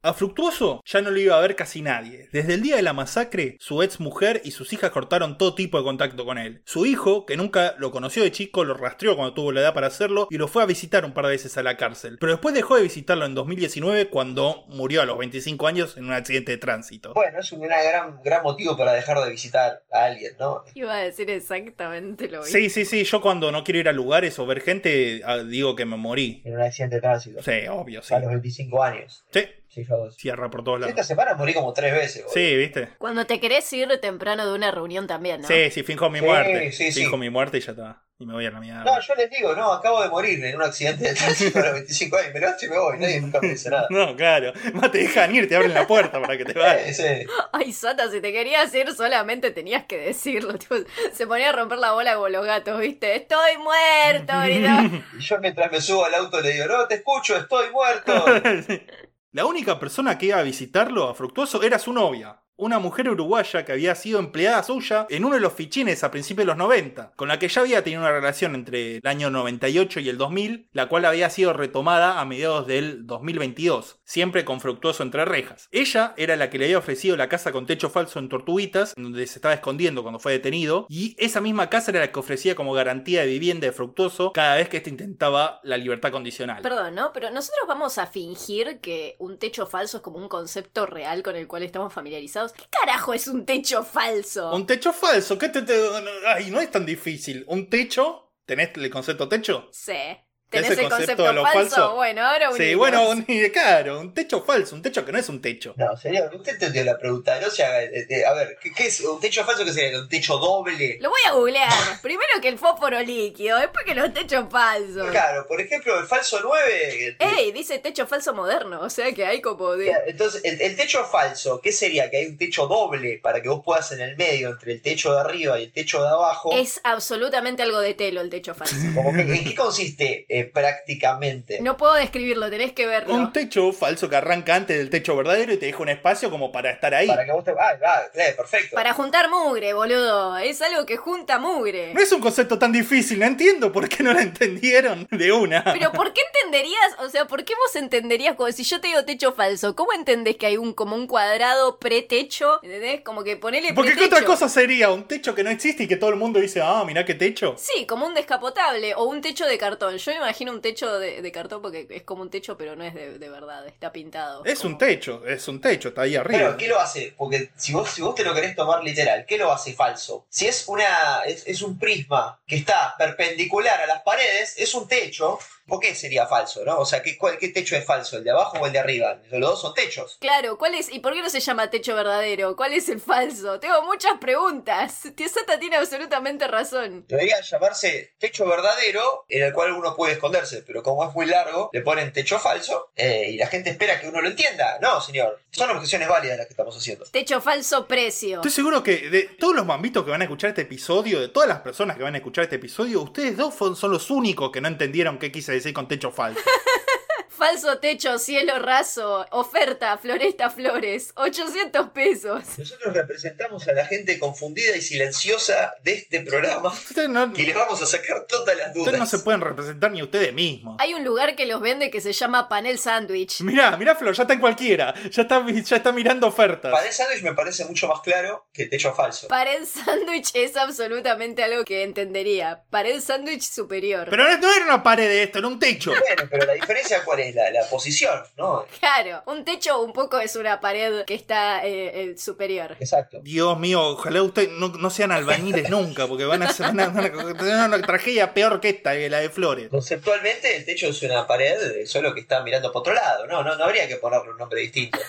A Fructuoso ya no lo iba a ver casi nadie. Desde el día de la masacre, su ex mujer y sus hijas cortaron todo tipo de contacto con él. Su hijo, que nunca lo conoció de chico, lo rastreó cuando tuvo la edad para hacerlo y lo fue a visitar un par de veces a la cárcel. Pero después dejó de visitarlo en 2019 cuando murió a los 25 años en un accidente de tránsito. Bueno, es un gran, gran motivo para dejar de visitar a alguien, ¿no? Iba a decir exactamente lo mismo. Sí, sí, sí. Yo cuando no quiero ir a lugares o ver gente, ah, digo que me morí. En un accidente de tránsito. Sí, obvio, sí. A los 25 años. Sí. Cierra por todos lados. Esta semana morí como tres veces, boludo. Sí, ¿viste? Cuando te querés ir temprano de una reunión también, ¿no? Sí, sí, finjo mi Sí, muerte. sí, sí. finjo mi muerte y ya está. Y me voy a la mierda. No, yo les digo, no, acabo de morir en un accidente de tránsito a los 25 años. Me levanto y me voy, nadie nunca me dice nada. No, claro. Más te dejan ir, te abren la puerta para que te vayas. Sí, sí. Ay, Sota, si te querías ir solamente tenías que decirlo. tipo, se ponía a romper la bola con los gatos, ¿viste? ¡Estoy muerto! gritaba. Y yo mientras me subo al auto le digo, no, te escucho, estoy muerto. La única persona que iba a visitarlo a Fructuoso era su novia. Una mujer uruguaya que había sido empleada suya en uno de los fichines a principios de los 90, con la que ya había tenido una relación entre el año 98 y el 2000, la cual había sido retomada a mediados del 2022, siempre con Fructuoso entre rejas. Ella era la que le había ofrecido la casa con techo falso en Tortuguitas, donde se estaba escondiendo cuando fue detenido, y esa misma casa era la que ofrecía como garantía de vivienda de Fructuoso cada vez que éste intentaba la libertad condicional. Perdón, ¿no? Pero nosotros vamos a fingir que un techo falso es como un concepto real con el cual estamos familiarizados. ¿Qué carajo es un techo falso? Un techo falso, ¿qué te, te- Ay, no es tan difícil. ¿Un techo? ¿Tenés el concepto techo? Sí. ¿Tenés ¿Es el concepto concepto, de lo falso? falso? Bueno, ahora Sí, unimos. bueno, un, claro, un techo falso, un techo que no es un techo. No, señor, usted entendió la pregunta. No se haga. eh, eh, a ver, ¿qué, qué es? ¿Un techo falso que sería? ¿Un techo doble? Lo voy a googlear. Primero que el fósforo líquido, después que los techos falsos. Claro, por ejemplo, el falso 9. eh, Ey, dice techo falso moderno, o sea que hay como de... Entonces, el, el techo falso, ¿qué sería? Que hay un techo doble para que vos puedas en el medio, entre el techo de arriba y el techo de abajo. Es absolutamente algo de telo el techo falso. Como que, ¿En qué consiste eh, prácticamente? No puedo describirlo, tenés que verlo. Un techo falso que arranca antes del techo verdadero y te deja un espacio como para estar ahí. Para que vos te. Ah, ah, eh, perfecto. Para juntar mugre, boludo. Es algo que junta mugre. No es un concepto tan difícil, no entiendo por qué no lo entendieron de una. Pero ¿por qué entenderías? O sea, ¿por qué vos entenderías como si yo te digo techo falso? ¿Cómo entendés que hay un como un cuadrado pre-techo? ¿Entendés? Como que ponele Porque qué otra cosa sería un techo que no existe y que todo el mundo dice, ah, mirá qué techo. Sí, como un descapotable o un techo de cartón. Yo me imagino un techo de, de cartón porque es como un techo, pero no es de, de verdad, está pintado. Es Como- un techo, es un techo, está ahí arriba. Pero, ¿qué lo hace? Porque si vos, si vos te lo querés tomar literal, ¿qué lo hace falso? Si es una es, es un prisma que está perpendicular a las paredes, es un techo. ¿Por qué sería falso, no? O sea, ¿qué, cuál- qué techo es falso? ¿El de abajo o el de arriba? Los dos son techos. Claro, ¿cuál es? ¿Y por qué no se llama techo verdadero? ¿Cuál es el falso? Tengo muchas preguntas. Tía Sata tiene absolutamente razón. Debería llamarse techo verdadero, en el cual uno puede esconderse, pero como es muy largo, le ponen techo falso eh, y la gente espera que uno lo entienda. No, señor. Son objeciones válidas las que estamos haciendo. Techo falso precio. Estoy seguro que de todos los mambitos que van a escuchar este episodio, de todas las personas que van a escuchar este episodio, ustedes dos son los únicos que no entendieron qué quise con techo falso. Falso techo, cielo raso, oferta, Floresta Flores, 800 pesos. Nosotros representamos a la gente confundida y silenciosa de este programa Ustedes no, y les vamos a sacar todas las dudas. ustedes no se pueden representar ni ustedes mismos. Hay un lugar que los vende que se llama Panel Sandwich. Mirá, mirá Flor, ya está en cualquiera. Ya está, ya está mirando ofertas. Pared sándwich me parece mucho más claro que techo falso. Pared sándwich es absolutamente algo que entendería. Pared sándwich superior. Pero no, no era una pared de esto, era un techo. Bueno, pero la diferencia cuál es, la, la posición, ¿no? Claro, un techo un poco es una pared que está eh, eh, superior. Exacto. Dios mío, ojalá ustedes no, no sean albañiles nunca, porque van a, ser- van a- van a tener una tragedia peor que esta, que la de Flores. Conceptualmente el techo es una pared, eh, solo que está mirando para otro lado, ¿no? No, no habría que ponerle un nombre distinto.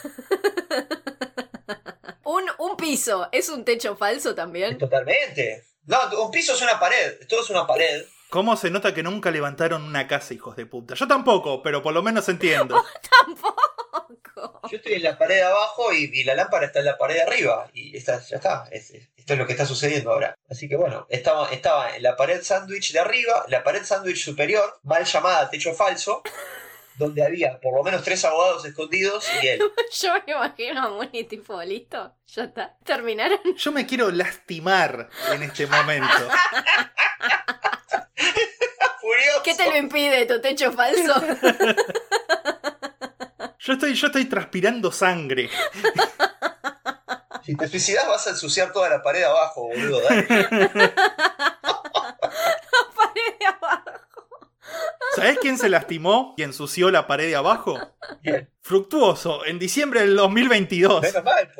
Un, un piso, ¿es un techo falso también? Totalmente. No, un piso es una pared, todo es una pared. ¿Cómo se nota que nunca levantaron una casa, hijos de puta? Yo tampoco, pero por lo menos entiendo. Tampoco. Yo estoy en la pared de abajo y, y la lámpara está en la pared de arriba. Y esta, ya está. Es- es- esto es lo que está sucediendo ahora. Así que bueno, estaba, estaba en la pared sándwich de arriba, la pared sándwich superior, mal llamada techo falso, donde había por lo menos tres abogados escondidos y él. Yo me imagino a Moni tipo, listo, ya está. ¿Terminaron? Yo me quiero lastimar en este momento. ¡Furioso! ¿Qué te lo impide tu techo falso? Yo estoy, yo estoy transpirando sangre. Si te suicidas vas a ensuciar toda la pared abajo, boludo. Dale. ¿Sabés quién se lastimó y ensució la pared de abajo? Bien. Fructuoso, en diciembre del 2022. Menos mal.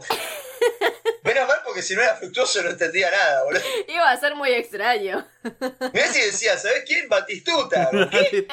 Menos mal porque si no era fructuoso no entendía nada, boludo. Iba a ser muy extraño. Mirá si decía, ¿sabés quién? Batistuta. ¿Qué?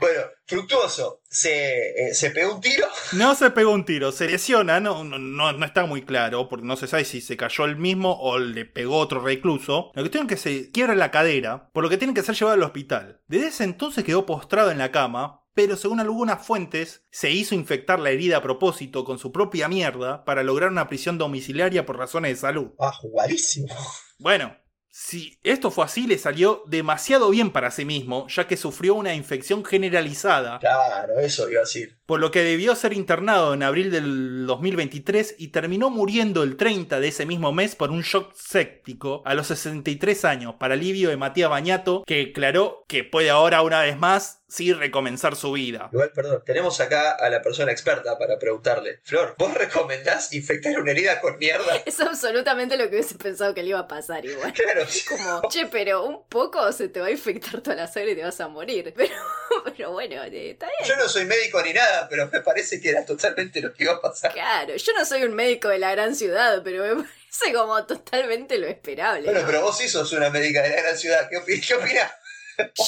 Bueno, fructuoso. Se, eh, se pegó un tiro. No se pegó un tiro, se lesiona, no, no, no, no está muy claro, porque no se sabe si se cayó el mismo o le pegó otro recluso. La cuestión es que se quiebra la cadera, por lo que tiene que ser llevado al hospital. Desde ese entonces quedó postrado en la cama, pero según algunas fuentes, se hizo infectar la herida a propósito con su propia mierda para lograr una prisión domiciliaria por razones de salud. Ah, jugadísimo. Bueno, si esto fue así, le salió demasiado bien para sí mismo, ya que sufrió una infección generalizada, Claro, eso iba a decir. Por lo que debió ser internado en abril del 2023 y terminó muriendo el 30 de ese mismo mes por un shock séptico a los 63 años, para alivio de Matías Bañato, que declaró que puede ahora una vez más sí recomenzar su vida. Igual, perdón, tenemos acá a la persona experta para preguntarle. Flor, ¿vos recomendás infectar una herida con mierda? Es absolutamente lo que hubiese pensado que le iba a pasar igual. Claro, Como, che, pero un poco se te va a infectar toda la sangre y te vas a morir. Pero, pero bueno, eh, está bien. yo no soy médico ni nada, pero me parece que era totalmente lo que iba a pasar. Claro, yo no soy un médico de la gran ciudad, pero me parece como totalmente lo esperable. Bueno, ¿no? pero vos sí sos una médica de la gran ciudad. ¿Qué, opi- qué opinás?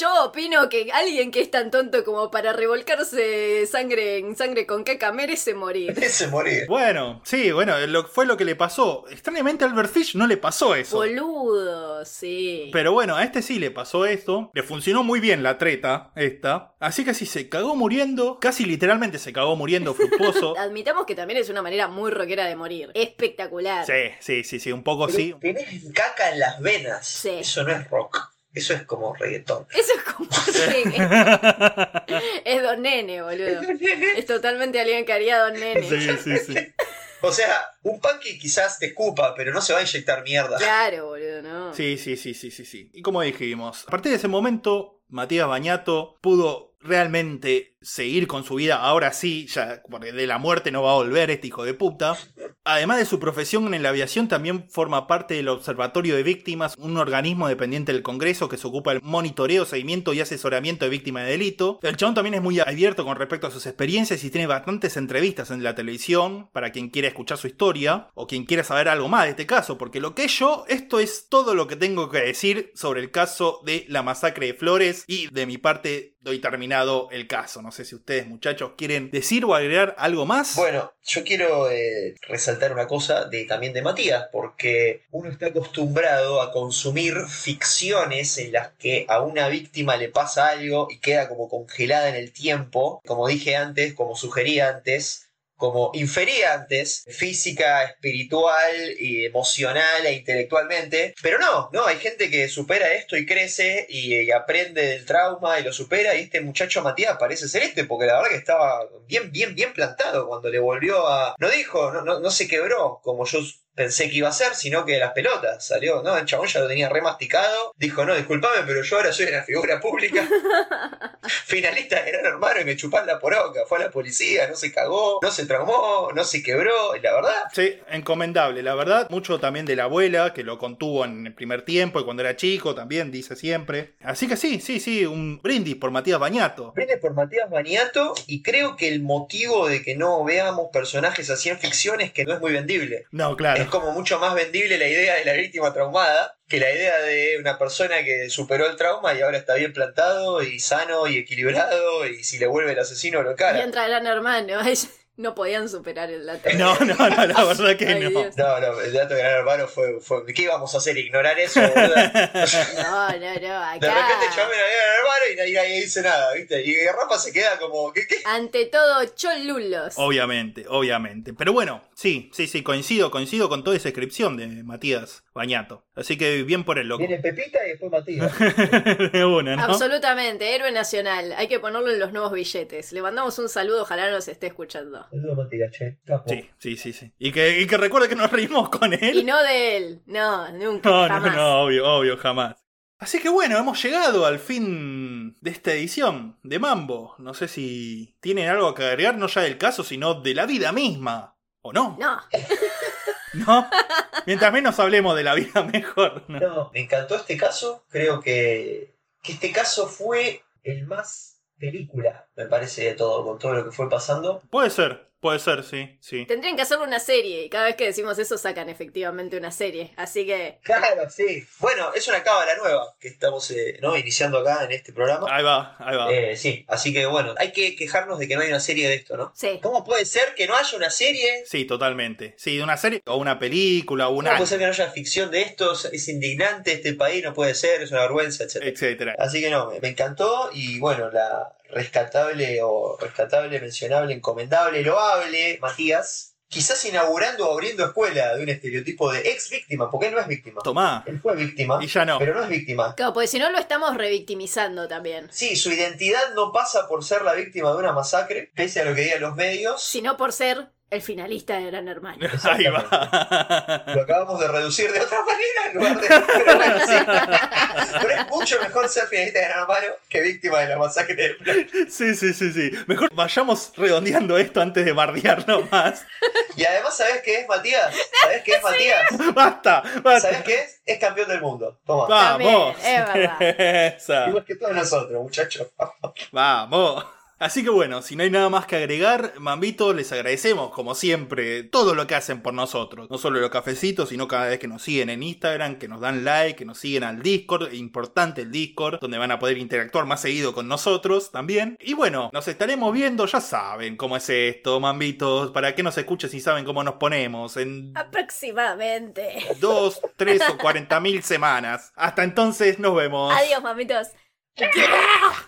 Yo opino que alguien que es tan tonto como para revolcarse sangre en sangre con caca merece morir. Ese morir. Bueno, sí, bueno, lo, fue lo que le pasó. Extrañamente a Albert Fish no le pasó eso. Boludo, sí. Pero bueno, a este sí le pasó esto. Le funcionó muy bien la treta, esta. Así que sí, se cagó muriendo. Casi literalmente se cagó muriendo fructuoso. Admitamos que también es una manera muy rockera de morir. Espectacular. Sí, sí, sí, sí, un poco Pero sí. Tenés caca en las venas. Sí. Eso no es rock. Eso es como reggaetón. Eso es como Es Don Nene, boludo. Es totalmente alguien que haría Don Nene. Sí, sí, sí. O sea, un punky quizás te escupa, pero no se va a inyectar mierda. Claro, boludo, ¿no? Sí, sí, sí, sí, sí, sí. Y como dijimos, a partir de ese momento, Matías Bañato pudo realmente seguir con su vida, ahora sí, ya porque de la muerte no va a volver este hijo de puta. Además de su profesión en la aviación, también forma parte del Observatorio de Víctimas, un organismo dependiente del Congreso que se ocupa del monitoreo, seguimiento y asesoramiento de víctimas de delito. El chabón también es muy abierto con respecto a sus experiencias y tiene bastantes entrevistas en la televisión para quien quiera escuchar su historia o quien quiera saber algo más de este caso, porque lo que es yo, esto es todo lo que tengo que decir sobre el caso de la masacre de Flores y de mi parte doy terminado el caso. No sé si ustedes muchachos quieren decir o agregar algo más. Bueno, yo quiero eh, resaltar una cosa de, también de Matías, porque uno está acostumbrado a consumir ficciones en las que a una víctima le pasa algo y queda como congelada en el tiempo, como dije antes, como sugerí antes, como infería antes, física, espiritual, y emocional e intelectualmente. Pero no, no, hay gente que supera esto y crece y, y aprende del trauma y lo supera. Y este muchacho Matías parece ser este, porque la verdad que estaba bien, bien, bien plantado cuando le volvió a. No dijo, no, no, no se quebró como yo pensé que iba a ser, sino que de las pelotas salió, ¿no? El chabón ya lo tenía remasticado. Dijo, no, disculpame, pero yo ahora soy una figura pública. Finalista de Gran Hermano y me chupan la poroca. Fue a la policía, no se cagó, no se traumó, no se quebró. Y la verdad, Sí, encomendable, la verdad. Mucho también de la abuela, que lo contuvo en el primer tiempo y cuando era chico también, dice siempre. Así que sí, sí, sí, un brindis por Matías Bañato. Viene por Matías Baniato y creo que el motivo de que no veamos personajes así en ficción es que no es muy vendible. No, Es claro. como mucho más vendible la idea de la víctima traumada que la idea de una persona que superó el trauma y ahora está bien plantado y sano y equilibrado y si le vuelve el asesino lo Y cara. entra Gran Hermano. No podían superar el dato. No, no, no, la verdad que Ay, no. Dios. No, no, el dato de Gran Hermano fue, fue... ¿Qué íbamos a hacer? ¿Ignorar eso? No, no, no. De repente llaman a Gran Hermano y nadie, nadie dice nada, ¿viste? Y Rafa se queda como... ¿Qué? qué? Ante todo, cholulos. Obviamente, obviamente. Pero bueno, sí, sí, sí, coincido, coincido con toda esa descripción de Matías Bañato. Así que bien por el loco. Viene Pepita y después Matías. De una, ¿no? Absolutamente, héroe nacional. Hay que ponerlo en los nuevos billetes. Le mandamos un saludo, ojalá nos esté escuchando. Saludos Matías, che. Capo. Sí, sí, sí, sí. Y que, y que recuerde que nos reímos con él. Y no de él. No, nunca. No, no, no, obvio, obvio, jamás. Así que bueno, hemos llegado al fin de esta edición de Mambo. No sé si tienen algo que agregar, no ya del caso, sino de la vida misma. ¿O no? No. ¿No? Mientras menos hablemos de la vida, mejor. ¿no? No, me encantó este caso. Creo que, que este caso fue el más película, me parece, de todo, con todo lo que fue pasando. Puede ser, puede ser, sí, sí. Tendrían que hacerle una serie y cada vez que decimos eso sacan efectivamente una serie. Así que Claro, sí. Bueno, es una cábala nueva que estamos eh, ¿no? iniciando acá en este programa. Ahí va, ahí va. Eh, sí, así que bueno, hay que quejarnos de que no hay una serie de esto, ¿no? sí. ¿Cómo puede ser que no haya una serie? Sí, totalmente. Sí, de una serie o una película o ¿Cómo una... puede ser que no haya ficción de esto? Es indignante, este país no puede ser, es una vergüenza, etc. Etcétera. Así que no, me, me encantó y bueno, la rescatable o rescatable, mencionable, encomendable, loable, Matías, quizás inaugurando o abriendo escuela de un estereotipo de ex víctima, porque él no es víctima. Tomá. Él fue víctima, Y ya no. pero no es víctima. Claro, porque si no lo estamos revictimizando también. Sí, su identidad no pasa por ser la víctima de una masacre, pese a lo que digan los medios. Sino por ser el finalista de Gran Hermano. Ahí va. Lo acabamos de reducir de otra manera en lugar de. Pero, bueno, sí. Pero es mucho mejor ser finalista de Gran Hermano que víctima de la masacre de Playa. Sí, sí, sí, sí. Mejor vayamos redondeando esto antes de bardearlo más. Y además, ¿sabes qué es Matías? ¿Sabes qué es Matías? Basta, basta. ¿Sabes qué es? Es campeón del mundo. Toma. Vamos. También, es verdad. Igual que todos nosotros, muchachos. Vamos. Así que bueno, si no hay nada más que agregar, Mambito, les agradecemos, como siempre, todo lo que hacen por nosotros. No solo los cafecitos, sino cada vez que nos siguen en Instagram, que nos dan like, que nos siguen al Discord, importante el Discord, donde van a poder interactuar más seguido con nosotros también. Y bueno, nos estaremos viendo, ya saben cómo es esto, Mambitos, para que nos escuchen si saben cómo nos ponemos, en Aproximadamente. dos, tres o cuarenta mil semanas. Hasta entonces, nos vemos. Adiós, mamitos.